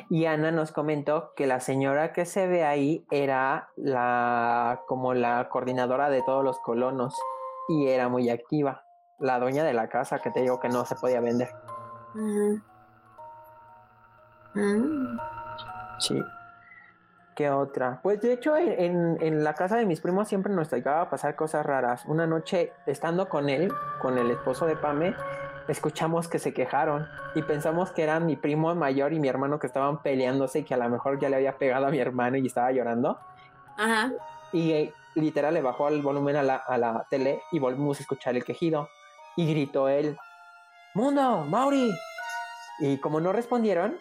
Y Ana nos comentó que la señora que se ve ahí era la como la coordinadora de todos los colonos y era muy activa. La dueña de la casa que te digo que no se podía vender. Ajá. Mm. Sí. ¿Qué otra? Pues de hecho en, en la casa de mis primos siempre nos llegaba a pasar cosas raras. Una noche estando con él, con el esposo de Pame, escuchamos que se quejaron y pensamos que eran mi primo mayor y mi hermano que estaban peleándose y que a lo mejor ya le había pegado a mi hermano y estaba llorando. Ajá. Y eh, literal le bajó el volumen a la, a la tele y volvimos a escuchar el quejido. Y gritó él, Mundo, Mauri. Y como no respondieron,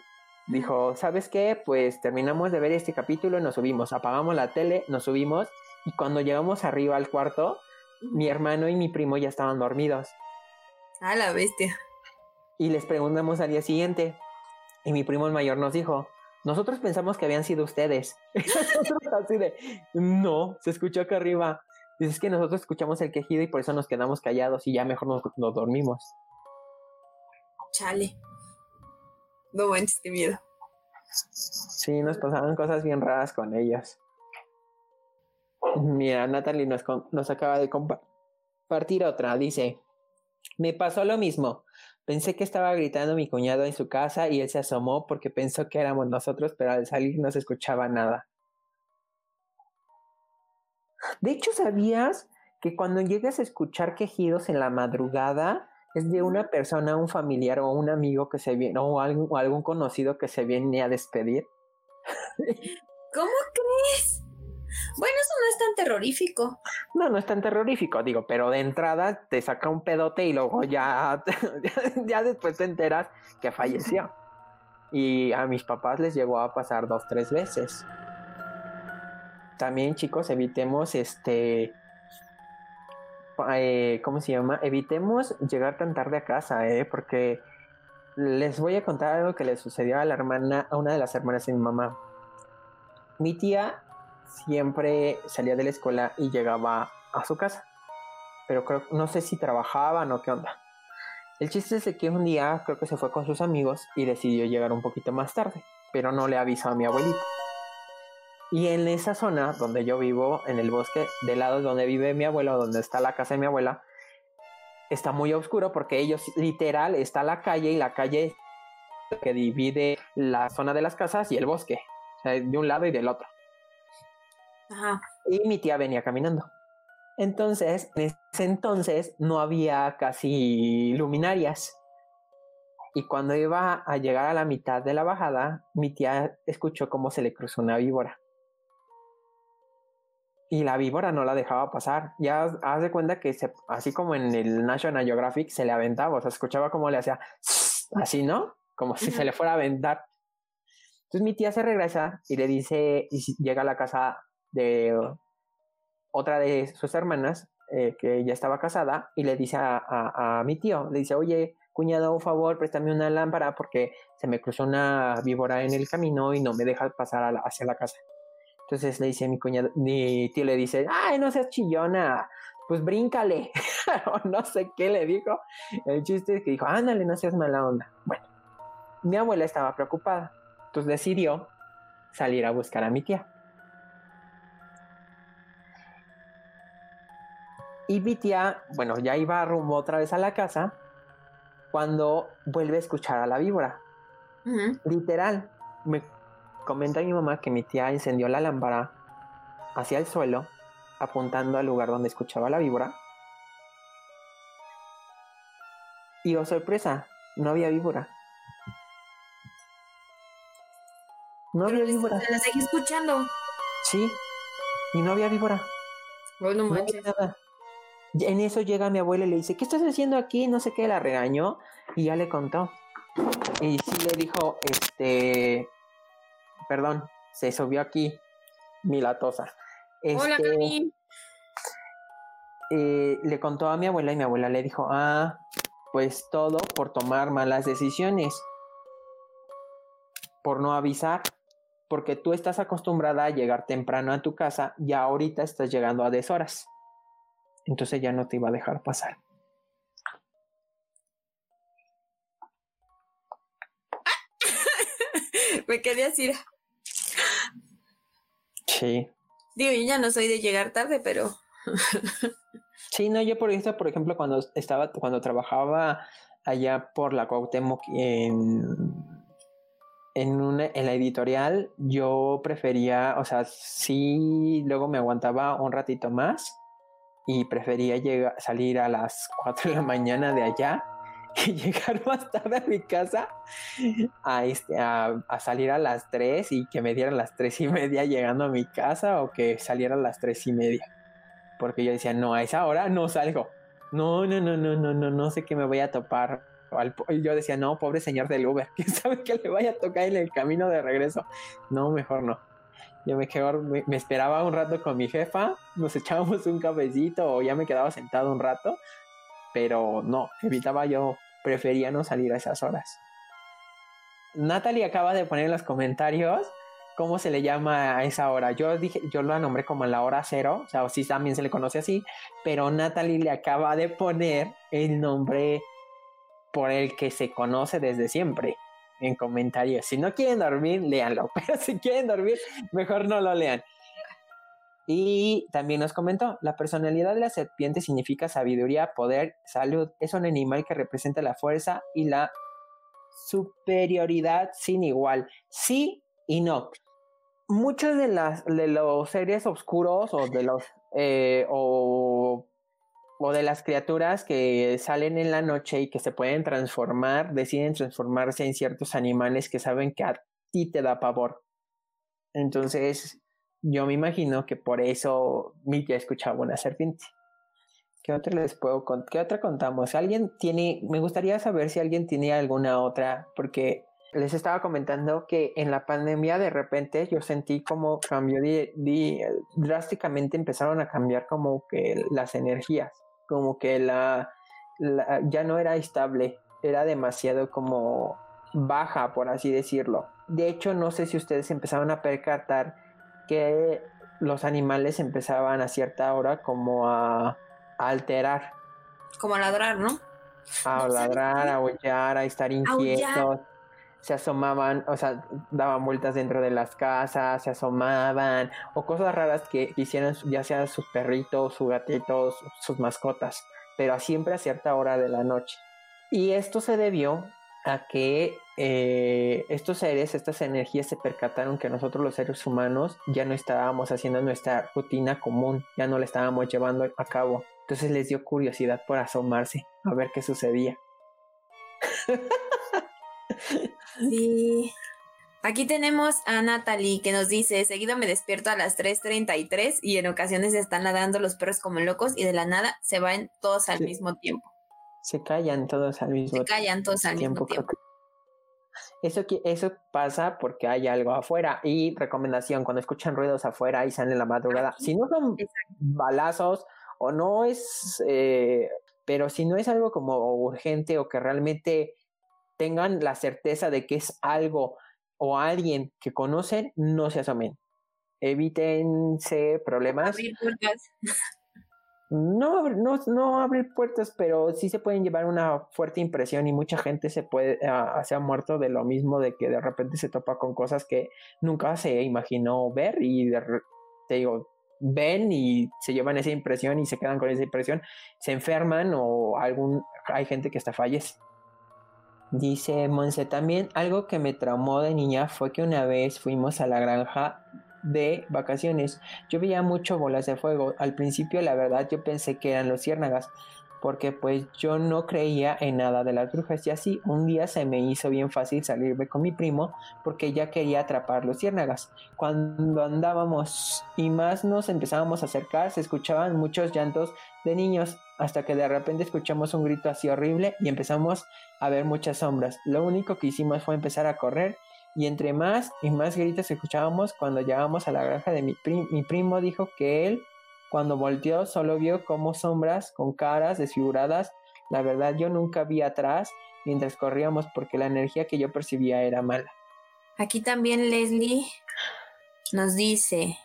dijo, ¿sabes qué? Pues terminamos de ver este capítulo y nos subimos. Apagamos la tele, nos subimos y cuando llegamos arriba al cuarto, mi hermano y mi primo ya estaban dormidos. A la bestia. Y les preguntamos al día siguiente. Y mi primo el mayor nos dijo, nosotros pensamos que habían sido ustedes. Nosotros así de, no, se escuchó acá arriba. Dice, es que nosotros escuchamos el quejido y por eso nos quedamos callados y ya mejor nos, nos dormimos. Chale. No manches, qué miedo. Sí, nos pasaban cosas bien raras con ellos. Mira, Natalie nos, nos acaba de compartir otra. Dice, me pasó lo mismo. Pensé que estaba gritando mi cuñado en su casa y él se asomó porque pensó que éramos nosotros, pero al salir no se escuchaba nada. De hecho, ¿sabías que cuando llegas a escuchar quejidos en la madrugada es de una persona, un familiar o un amigo que se viene o algún, conocido que se viene a despedir? ¿Cómo crees? Bueno, eso no es tan terrorífico. No, no es tan terrorífico, digo, pero de entrada te saca un pedote y luego ya, ya después te enteras que falleció. Y a mis papás les llegó a pasar dos, tres veces. También, chicos, evitemos este. eh, ¿Cómo se llama? Evitemos llegar tan tarde a casa, ¿eh? Porque les voy a contar algo que le sucedió a la hermana, a una de las hermanas de mi mamá. Mi tía siempre salía de la escuela y llegaba a su casa. Pero creo, no sé si trabajaban o qué onda. El chiste es que un día creo que se fue con sus amigos y decidió llegar un poquito más tarde, pero no le avisó a mi abuelito. Y en esa zona donde yo vivo, en el bosque, del lado donde vive mi abuelo, donde está la casa de mi abuela, está muy oscuro porque ellos literal está la calle y la calle que divide la zona de las casas y el bosque, o sea, de un lado y del otro. Ajá. Y mi tía venía caminando. Entonces, en ese entonces no había casi luminarias. Y cuando iba a llegar a la mitad de la bajada, mi tía escuchó cómo se le cruzó una víbora. Y la víbora no la dejaba pasar. Ya haz- de cuenta que se, así como en el National Geographic se le aventaba, o sea, escuchaba cómo le hacía así, ¿no? Como si se le fuera a aventar. Entonces mi tía se regresa y le dice, y llega a la casa de otra de sus hermanas, eh, que ya estaba casada, y le dice a, a- a mi tío, le dice, oye, cuñado, un favor, préstame una lámpara porque se me cruzó una víbora en el camino y no me deja pasar a la- hacia la casa. Entonces le dice mi cuñado, mi tío le dice, ay, no seas chillona, pues bríncale, o no sé qué le dijo. El chiste es que dijo, ándale, no seas mala onda. Bueno, mi abuela estaba preocupada, entonces decidió salir a buscar a mi tía. Y mi tía, bueno, ya iba rumbo otra vez a la casa cuando vuelve a escuchar a la víbora. Literal, me comenta mi mamá que mi tía encendió la lámpara hacia el suelo, apuntando al lugar donde escuchaba la víbora. Y oh sorpresa, no había víbora. No Pero había víbora. La seguí escuchando. Sí, y no había víbora. Bueno, No había nada. En eso llega mi abuela y le dice, ¿qué estás haciendo aquí? No sé qué, la regañó y ya le contó. Y sí le dijo, este, perdón, se subió aquí mi latosa. Hola, Este, Cami. eh, le contó a mi abuela y mi abuela le dijo, ah, pues todo por tomar malas decisiones, por no avisar, porque tú estás acostumbrada a llegar temprano a tu casa y ahorita estás llegando a deshoras. Entonces ya no te iba a dejar pasar. Me quería decir. Sí. Digo, yo ya no soy de llegar tarde, pero. Sí, no, yo por eso, por ejemplo, cuando estaba, cuando trabajaba allá por la Cuauhtémoc en, en, una, en la editorial, yo prefería, o sea, sí, luego me aguantaba un ratito más y prefería llegar, salir a las 4 de la mañana de allá que llegar más tarde a mi casa a, este, a, salir a las 3 y que me dieran las 3 y media llegando a mi casa o que saliera a las 3 y media porque yo decía, no, a esa hora no salgo. No, no, no, no, no, no, no sé qué me voy a topar. Y yo decía, no, pobre señor del Uber, ¿quién sabe que le vaya a tocar en el camino de regreso? No, mejor no. Yo me quedo, me, esperaba un rato con mi jefa, nos echábamos un cafecito o ya me quedaba sentado un rato, pero no, evitaba yo, prefería no salir a esas horas. Natalie acaba de poner en los comentarios cómo se le llama a esa hora. Yo dije, yo lo nombré como la hora cero, o sea, sí también se le conoce así, pero Natalie le acaba de poner el nombre por el que se conoce desde siempre en comentarios. Si no quieren dormir, léanlo, pero si quieren dormir, mejor no lo lean. Y también nos comentó, la personalidad de la serpiente significa sabiduría, poder, salud. Es un animal que representa la fuerza y la superioridad sin igual. Sí y no. Muchos de las de los seres oscuros o de los eh, o, o de las criaturas que salen en la noche y que se pueden transformar, deciden transformarse en ciertos animales que saben que a ti te da pavor. Entonces, yo me imagino que por eso Miki escuchaba una serpiente. ¿Qué otra les puedo contar? ¿Qué otra contamos? ¿Alguien tiene? Me gustaría saber si alguien tiene alguna otra, porque les estaba comentando que en la pandemia de repente yo sentí como cambió drásticamente empezaron a cambiar como que las energías, como que la, la- ya no era estable, era demasiado como baja, por así decirlo. De hecho, no sé si ustedes empezaron a percatar que los animales empezaban a cierta hora como a, a alterar, Como ladrar, ¿no? a No, ¿sabes ladrar, a aullar, a estar inquietos. Se asomaban, o sea, daban vueltas dentro de las casas, se asomaban, o cosas raras que hicieran ya sea sus perritos, sus gatitos, sus mascotas, pero siempre a cierta hora de la noche. Y esto se debió a que eh, estos seres, estas energías se percataron que nosotros los seres humanos ya no estábamos haciendo nuestra rutina común, ya no la estábamos llevando a cabo. Entonces les dio curiosidad por asomarse a ver qué sucedía. Sí. Aquí tenemos a Natalie que nos dice, seguido me despierto a las 3.33 y en ocasiones están ladrando los perros como locos y de la nada se van todos al Sí. mismo tiempo. Se callan todos al mismo Se callan todos al mismo tiempo. tiempo. Eso, eso pasa porque hay algo afuera. Y recomendación, cuando escuchan ruidos afuera y salen en la madrugada, Aquí, si no son exacto. balazos o no es, eh, pero si no es algo como urgente o que realmente tengan la certeza de que es algo o alguien que conocen, no se asomen. Evítense problemas. Abrir puertas. No, no, no abrir puertas, pero sí se pueden llevar una fuerte impresión y mucha gente se puede, ah, se ha muerto de lo mismo, de que de repente se topa con cosas que nunca se imaginó ver y de te digo, ven y se llevan esa impresión y se quedan con esa impresión, se enferman o algún, hay gente que hasta fallece. Dice Monse, también algo que me traumó de niña fue que una vez fuimos a la granja de vacaciones. Yo veía mucho bolas de fuego. Al principio, la verdad, yo pensé que eran los ciérnagas, porque pues yo no creía en nada de las brujas. Y así, un día se me hizo bien fácil salirme con mi primo, porque ya quería atrapar los ciérnagas. Cuando andábamos y más nos empezábamos a acercar, se escuchaban muchos llantos de niños, hasta que de repente escuchamos un grito así horrible y empezamos a ver muchas sombras. Lo único que hicimos fue empezar a correr y entre más y más gritos escuchábamos cuando llegábamos a la granja de mi, mi primo dijo que él cuando volteó solo vio como sombras con caras desfiguradas. La verdad yo nunca vi atrás mientras corríamos porque la energía que yo percibía era mala. Aquí también Leslie nos dice,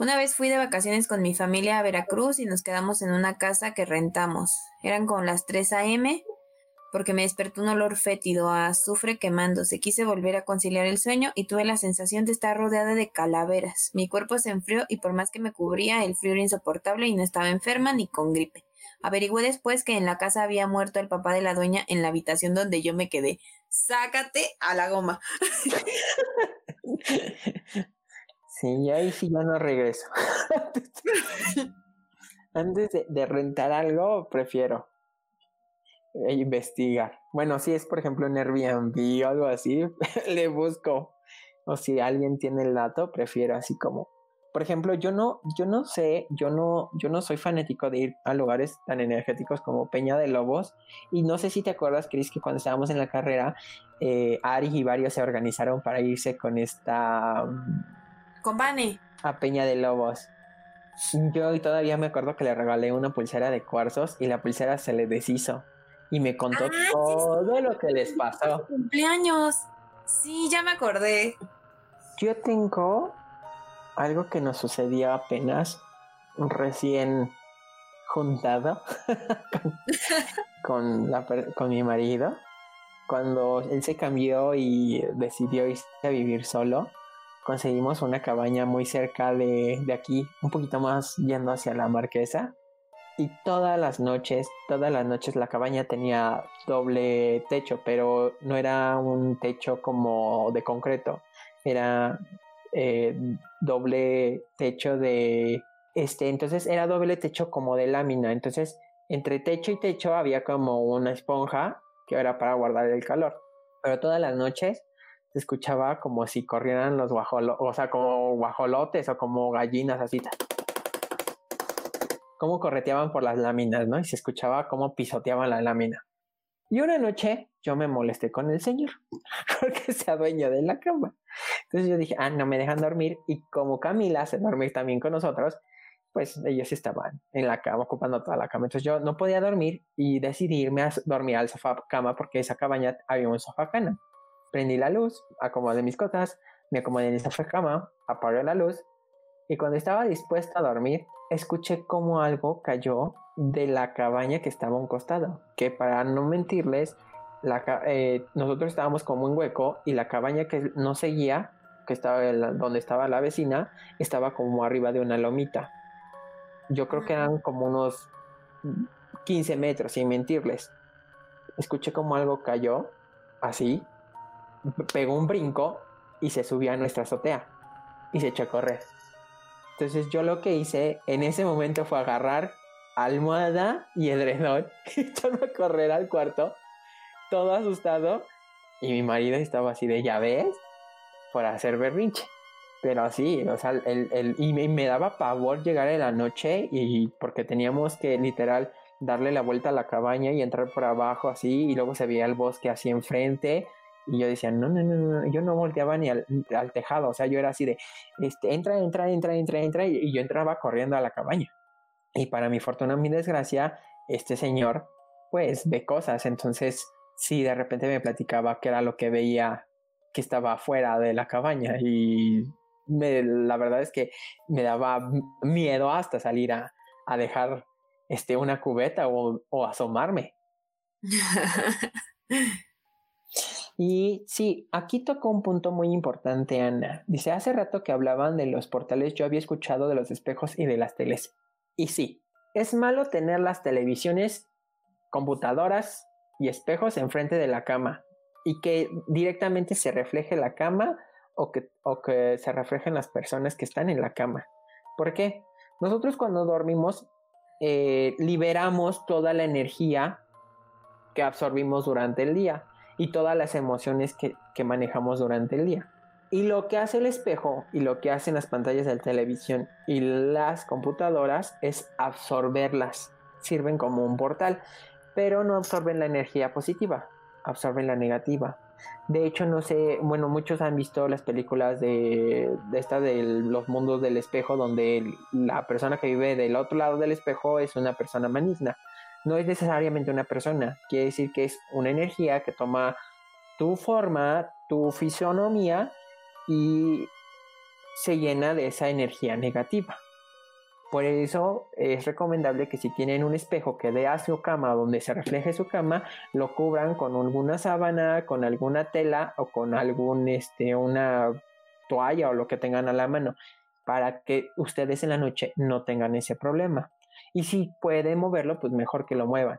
una vez fui de vacaciones con mi familia a Veracruz y nos quedamos en una casa que rentamos. Eran con las 3 a.m porque me despertó un olor fétido a azufre quemándose. Quise volver a conciliar el sueño y tuve la sensación de estar rodeada de calaveras. Mi cuerpo se enfrió y por más que me cubría, el frío era insoportable y no estaba enferma ni con gripe. Averigüé después que en la casa había muerto el papá de la dueña en la habitación donde yo me quedé. Sácate a la goma. Sí, ahí sí ya no regreso. Antes de rentar algo, prefiero e investigar. Bueno, si es por ejemplo en Airbnb o algo así, le busco. O si alguien tiene el dato, prefiero así como. Por ejemplo, yo no, yo no sé, yo no, yo no soy fanático de ir a lugares tan energéticos como Peña de Lobos. Y no sé si te acuerdas, Chris, que cuando estábamos en la carrera, eh, Ari y varios se organizaron para irse con esta. Con Vane. A Peña de Lobos. Yo todavía me acuerdo que le regalé una pulsera de cuarzos y la pulsera se le deshizo y me contó ah, todo lo que les pasó. Cumpleaños. Sí, ya me acordé. Yo tengo algo que nos sucedió apenas recién juntado con, la, con mi marido. Cuando él se cambió y decidió irse a vivir solo, conseguimos una cabaña muy cerca de, de aquí, un poquito más yendo hacia la marquesa. Y todas las noches, todas las noches la cabaña tenía doble techo, pero no era un techo como de concreto, era eh, doble techo de este, entonces era doble techo como de lámina, entonces entre techo y techo había como una esponja que era para guardar el calor, pero todas las noches se escuchaba como si corrieran los guajolotes, o sea, como guajolotes o como gallinas así cómo correteaban por las láminas, ¿no? Y se escuchaba cómo pisoteaban la lámina. Y una noche yo me molesté con el señor porque se adueñó de la cama. Entonces yo dije, ah, no me dejan dormir. Y como Camila se dormir también con nosotros, pues ellos estaban en la cama, ocupando toda la cama. Entonces yo no podía dormir y decidí irme a dormir al sofá cama porque esa cabaña había un sofá cama. Prendí la luz, acomodé mis cosas, me acomodé en sofá cama, apagué la luz y cuando estaba dispuesta a dormir, escuché como algo cayó de la cabaña que estaba a un costado. Que para no mentirles, la, eh, nosotros estábamos como un hueco y la cabaña que no seguía, que estaba donde estaba la vecina, estaba como arriba de una lomita. Yo creo que eran como unos 15 metros, sin mentirles. Escuché como algo cayó, así, pegó un brinco y se subió a nuestra azotea y se echó a correr. Entonces yo lo que hice en ese momento fue agarrar almohada y edredón y echarme a correr al cuarto, todo asustado. Y mi marido estaba así de, ya ves, por hacer berrinche. Pero así, o sea, el, el, y me, me, daba pavor llegar en la noche y porque teníamos que literal darle la vuelta a la cabaña y entrar por abajo así y luego se veía el bosque así enfrente y yo decía, no, no, no, no, yo no volteaba ni al, tejado, o sea, yo era así de, este, entra, entra, entra, entra, entra, y, yo entraba corriendo a la cabaña. Y para mi fortuna, mi desgracia, este señor, pues, ve cosas, entonces, sí, de repente me platicaba que era lo que veía que estaba fuera de la cabaña y la verdad es que me daba miedo hasta salir a, a dejar este, una cubeta o, o asomarme. Y sí, aquí tocó un punto muy importante, Ana. Dice, hace rato que hablaban de los portales, yo había escuchado de los espejos y de las teles. Y sí, es malo tener las televisiones, computadoras y espejos enfrente de la cama y que directamente se refleje la cama o que, o que se reflejen las personas que están en la cama. ¿Por qué? Nosotros cuando dormimos eh, liberamos toda la energía que absorbimos durante el día y todas las emociones que, manejamos durante el día. Y lo que hace el espejo y lo que hacen las pantallas de televisión y las computadoras es absorberlas. Sirven como un portal, pero no absorben la energía positiva, absorben la negativa. De hecho, no sé, bueno, muchos han visto las películas de, de esta de los mundos del espejo, donde la persona que vive del otro lado del espejo es una persona maligna. No es necesariamente una persona, quiere decir que es una energía que toma tu forma, tu fisonomía y se llena de esa energía negativa. Por eso es recomendable que si tienen un espejo que dé a su cama donde se refleje su cama, lo cubran con alguna sábana, con alguna tela o con algún este una toalla o lo que tengan a la mano para que ustedes en la noche no tengan ese problema. Y si pueden moverlo, pues mejor que lo muevan.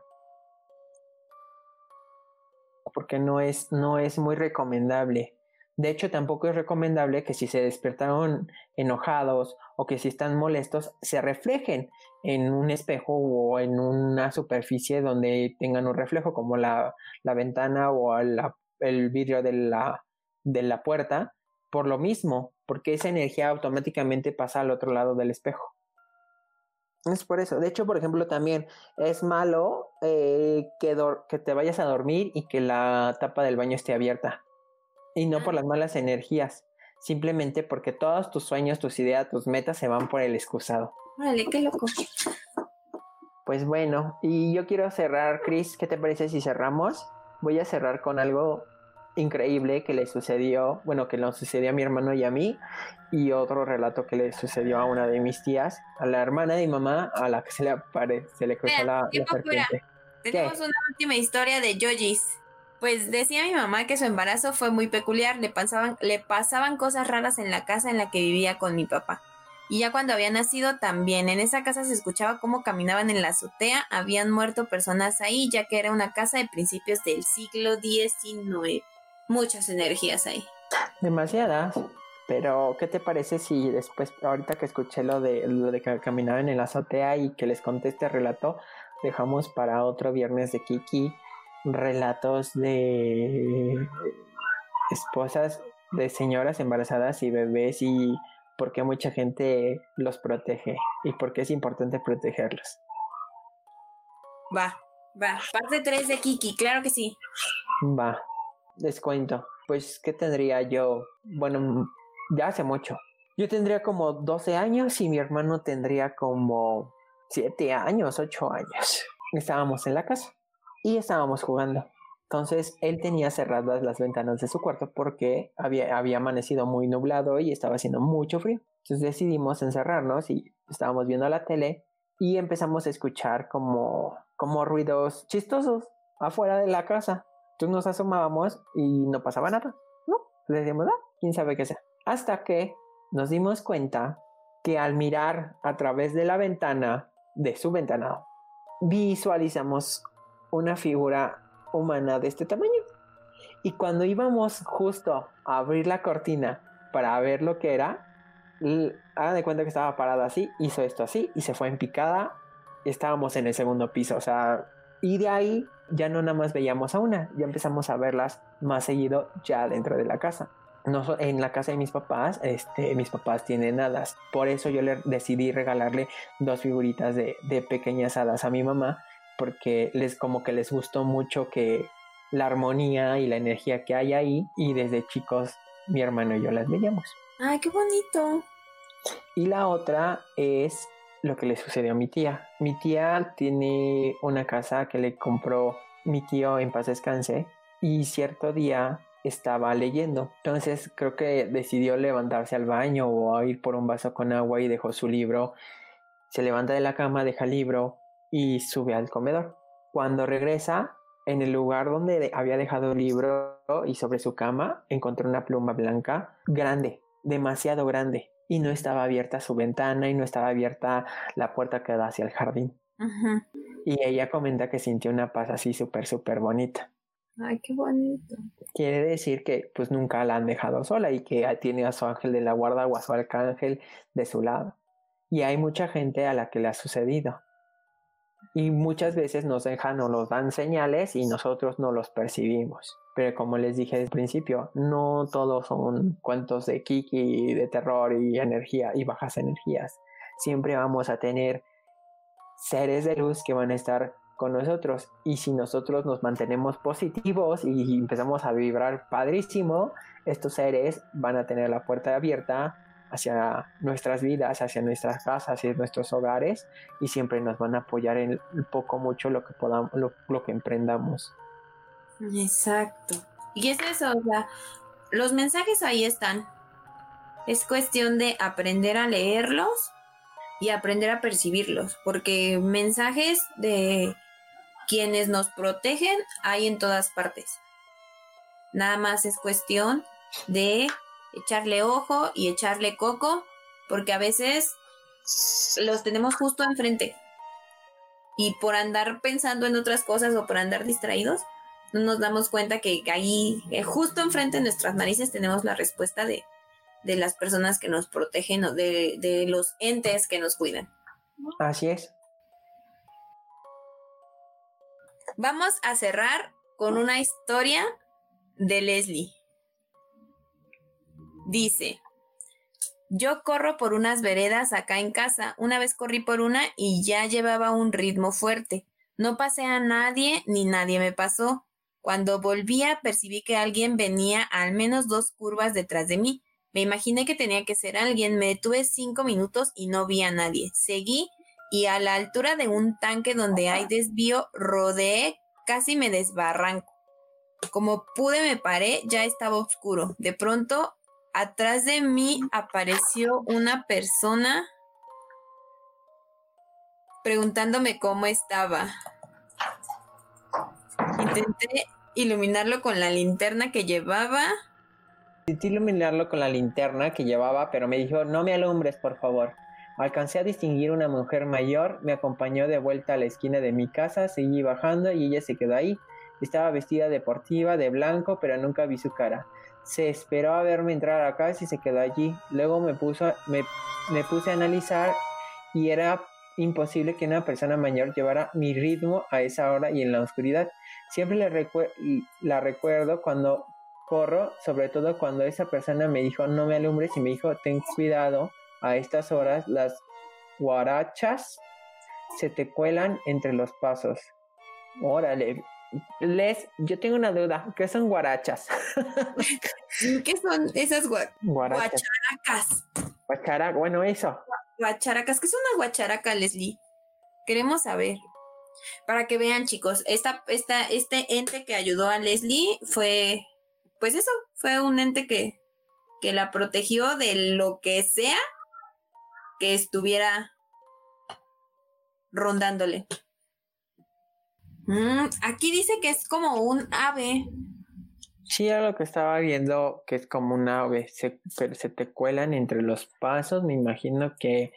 Porque no es, no es muy recomendable de hecho, tampoco es recomendable que si se despertaron enojados o que si están molestos, se reflejen en un espejo o en una superficie donde tengan un reflejo, como la, ventana o el vidrio de la, de la puerta, por lo mismo, porque esa energía automáticamente pasa al otro lado del espejo. Es por eso. De hecho, por ejemplo, también es malo eh, que, que te vayas a dormir y que la tapa del baño esté abierta y no por las malas energías, simplemente porque todos tus sueños, tus ideas, tus metas se van por el excusado. Vale, qué loco. Pues bueno, y yo quiero cerrar, Chris, ¿qué te parece si cerramos? Voy a cerrar con algo increíble que le sucedió, bueno, que nos sucedió a mi hermano y a mí, y otro relato que le sucedió a una de mis tías, a la hermana de mi mamá, a la que se le apare, se le cruzó la, serpiente. Tenemos una última historia de Yojis. Pues decía mi mamá que su embarazo fue muy peculiar, le pasaban, le pasaban cosas raras en la casa en la que vivía con mi papá. Y ya cuando había nacido también, en esa casa se escuchaba cómo caminaban en la azotea, habían muerto personas ahí, ya que era una casa de principios del siglo XIX. Muchas energías ahí. Demasiadas. Pero, ¿qué te parece si después, ahorita que escuché lo de, lo de que caminaban en la azotea y que les conté este relato, dejamos para otro viernes de Kiki relatos de esposas de señoras embarazadas y bebés y por qué mucha gente los protege y por qué es importante protegerlos. Va, va. Parte 3 de Kiki, claro que sí. Va, les cuento. Pues, ¿qué tendría yo? Bueno, ya hace mucho. Yo tendría como 12 años y mi hermano tendría como 7 años, 8 años. Estábamos en la casa y estábamos jugando. Entonces él tenía cerradas las ventanas de su cuarto porque había, había amanecido muy nublado y estaba haciendo mucho frío. Entonces decidimos encerrarnos y estábamos viendo la tele y empezamos a escuchar como, como ruidos chistosos afuera de la casa. Entonces nos asomábamos y no pasaba nada. No, le decíamos, ah, quién sabe qué sea. Hasta que nos dimos cuenta que al mirar a través de la ventana, de su ventana, visualizamos una figura humana de este tamaño. Y cuando íbamos justo a abrir la cortina para ver lo que era, hagan de cuenta que estaba parada así, hizo esto así y se fue en picada. Estábamos en el segundo piso, o sea, y de ahí ya no nada más veíamos a una, ya empezamos a verlas más seguido ya dentro de la casa. No, en la casa de mis papás, este, mis papás tienen hadas. Por eso yo le decidí regalarle dos figuritas de, de pequeñas hadas a mi mamá porque les como que les gustó mucho que la armonía y la energía que hay ahí y desde chicos mi hermano y yo las veíamos. Ay, qué bonito. Y la otra es lo que le sucedió a mi tía. Mi tía tiene una casa que le compró mi tío en paz descanse y cierto día estaba leyendo. Entonces creo que decidió levantarse al baño o a ir por un vaso con agua y dejó su libro. Se levanta de la cama, deja el libro, y sube al comedor. Cuando regresa, en el lugar donde había dejado el libro y sobre su cama, encontró una pluma blanca grande, demasiado grande, y no estaba abierta su ventana y no estaba abierta la puerta que da hacia el jardín. Y ella comenta que sintió una paz así súper, súper bonita. Ay, qué bonito. Quiere decir que pues nunca la han dejado sola y que tiene a su ángel de la guarda o a su arcángel de su lado. Y hay mucha gente a la que le ha sucedido y muchas veces nos dejan o nos dan señales y nosotros no los percibimos. Pero como les dije al principio, no todos son cuentos de kiki, de terror y energía y bajas energías. Siempre vamos a tener seres de luz que van a estar con nosotros. Y si nosotros nos mantenemos positivos y empezamos a vibrar padrísimo, estos seres van a tener la puerta abierta hacia nuestras vidas, hacia nuestras casas, hacia nuestros hogares y siempre nos van a apoyar en poco mucho lo que podamos, lo, que emprendamos. Exacto. Y es eso, o sea, los mensajes ahí están. Es cuestión de aprender a leerlos y aprender a percibirlos, porque mensajes de quienes nos protegen hay en todas partes. Nada más es cuestión de echarle ojo y echarle coco, porque a veces los tenemos justo enfrente. Y por andar pensando en otras cosas o por andar distraídos, no nos damos cuenta que ahí, eh, justo enfrente de nuestras narices, tenemos la respuesta de, de las personas que nos protegen o de, de los entes que nos cuidan. Así es. Vamos a cerrar con una historia de Leslie. Dice, yo corro por unas veredas acá en casa. Una vez corrí por una y ya llevaba un ritmo fuerte. No pasé a nadie ni nadie me pasó. Cuando volvía percibí que alguien venía al menos dos curvas detrás de mí. Me imaginé que tenía que ser alguien. Me detuve cinco minutos y no vi a nadie. Seguí y a la altura de un tanque donde hay desvío rodeé, casi me desbarranco. Como pude me paré, ya estaba oscuro. De pronto atrás de mí apareció una persona preguntándome cómo estaba. Intenté iluminarlo con la linterna que llevaba. Intenté iluminarlo con la linterna que llevaba, pero me dijo, no me alumbres, por favor. Alcancé a distinguir una mujer mayor, me acompañó de vuelta a la esquina de mi casa, seguí bajando y ella se quedó ahí. Estaba vestida deportiva, de blanco, pero nunca vi su cara. Se esperó a verme entrar a casa y se quedó allí. Luego me, puso, me, me puse a analizar y era imposible que una persona mayor llevara mi ritmo a esa hora y en la oscuridad. Siempre le la recuerdo cuando corro, sobre todo cuando esa persona me dijo no me alumbres y me dijo ten cuidado, a estas horas las guarachas se te cuelan entre los pasos. Órale, les, yo tengo una duda. ¿Qué son guarachas? ¿Qué son esas guacharacas? Guacharaca, bueno, eso. Guacharacas, ¿qué es una guacharaca, Leslie? Queremos saber. Para que vean, chicos, esta, esta, este ente que ayudó a Leslie fue, pues eso, fue un ente que, que la protegió de lo que sea que estuviera rondándole. Mm, aquí dice que es como un ave. Sí, era lo que estaba viendo, que es como un ave, se, pero se te cuelan entre los pasos, me imagino que,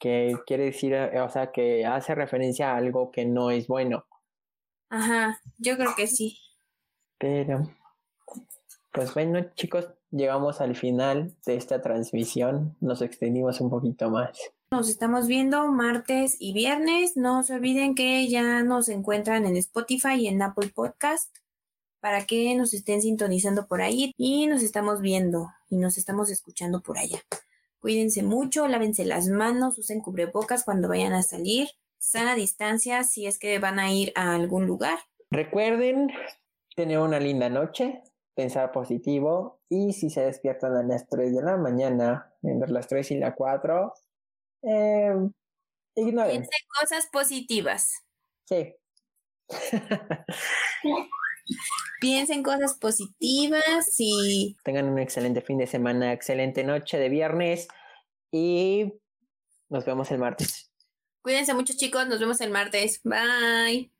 que quiere decir, eh, o sea, que hace referencia a algo que no es bueno. Ajá, yo creo que sí. Pero, pues bueno, chicos, llegamos al final de esta transmisión, nos extendimos un poquito más. Nos estamos viendo martes y viernes. No se olviden que ya nos encuentran en Spotify y en Apple Podcast para que nos estén sintonizando por ahí y nos estamos viendo y nos estamos escuchando por allá. Cuídense mucho, lávense las manos, usen cubrebocas cuando vayan a salir, sana distancia si es que van a ir a algún lugar. Recuerden tener una linda noche, pensar positivo y si se despiertan a las 3 de la mañana, entre las 3 y las 4, eh, ignoren. cosas positivas. Sí. Piensen cosas positivas y... Tengan un excelente fin de semana, excelente noche de viernes y nos vemos el martes. Cuídense mucho chicos, nos vemos el martes. Bye.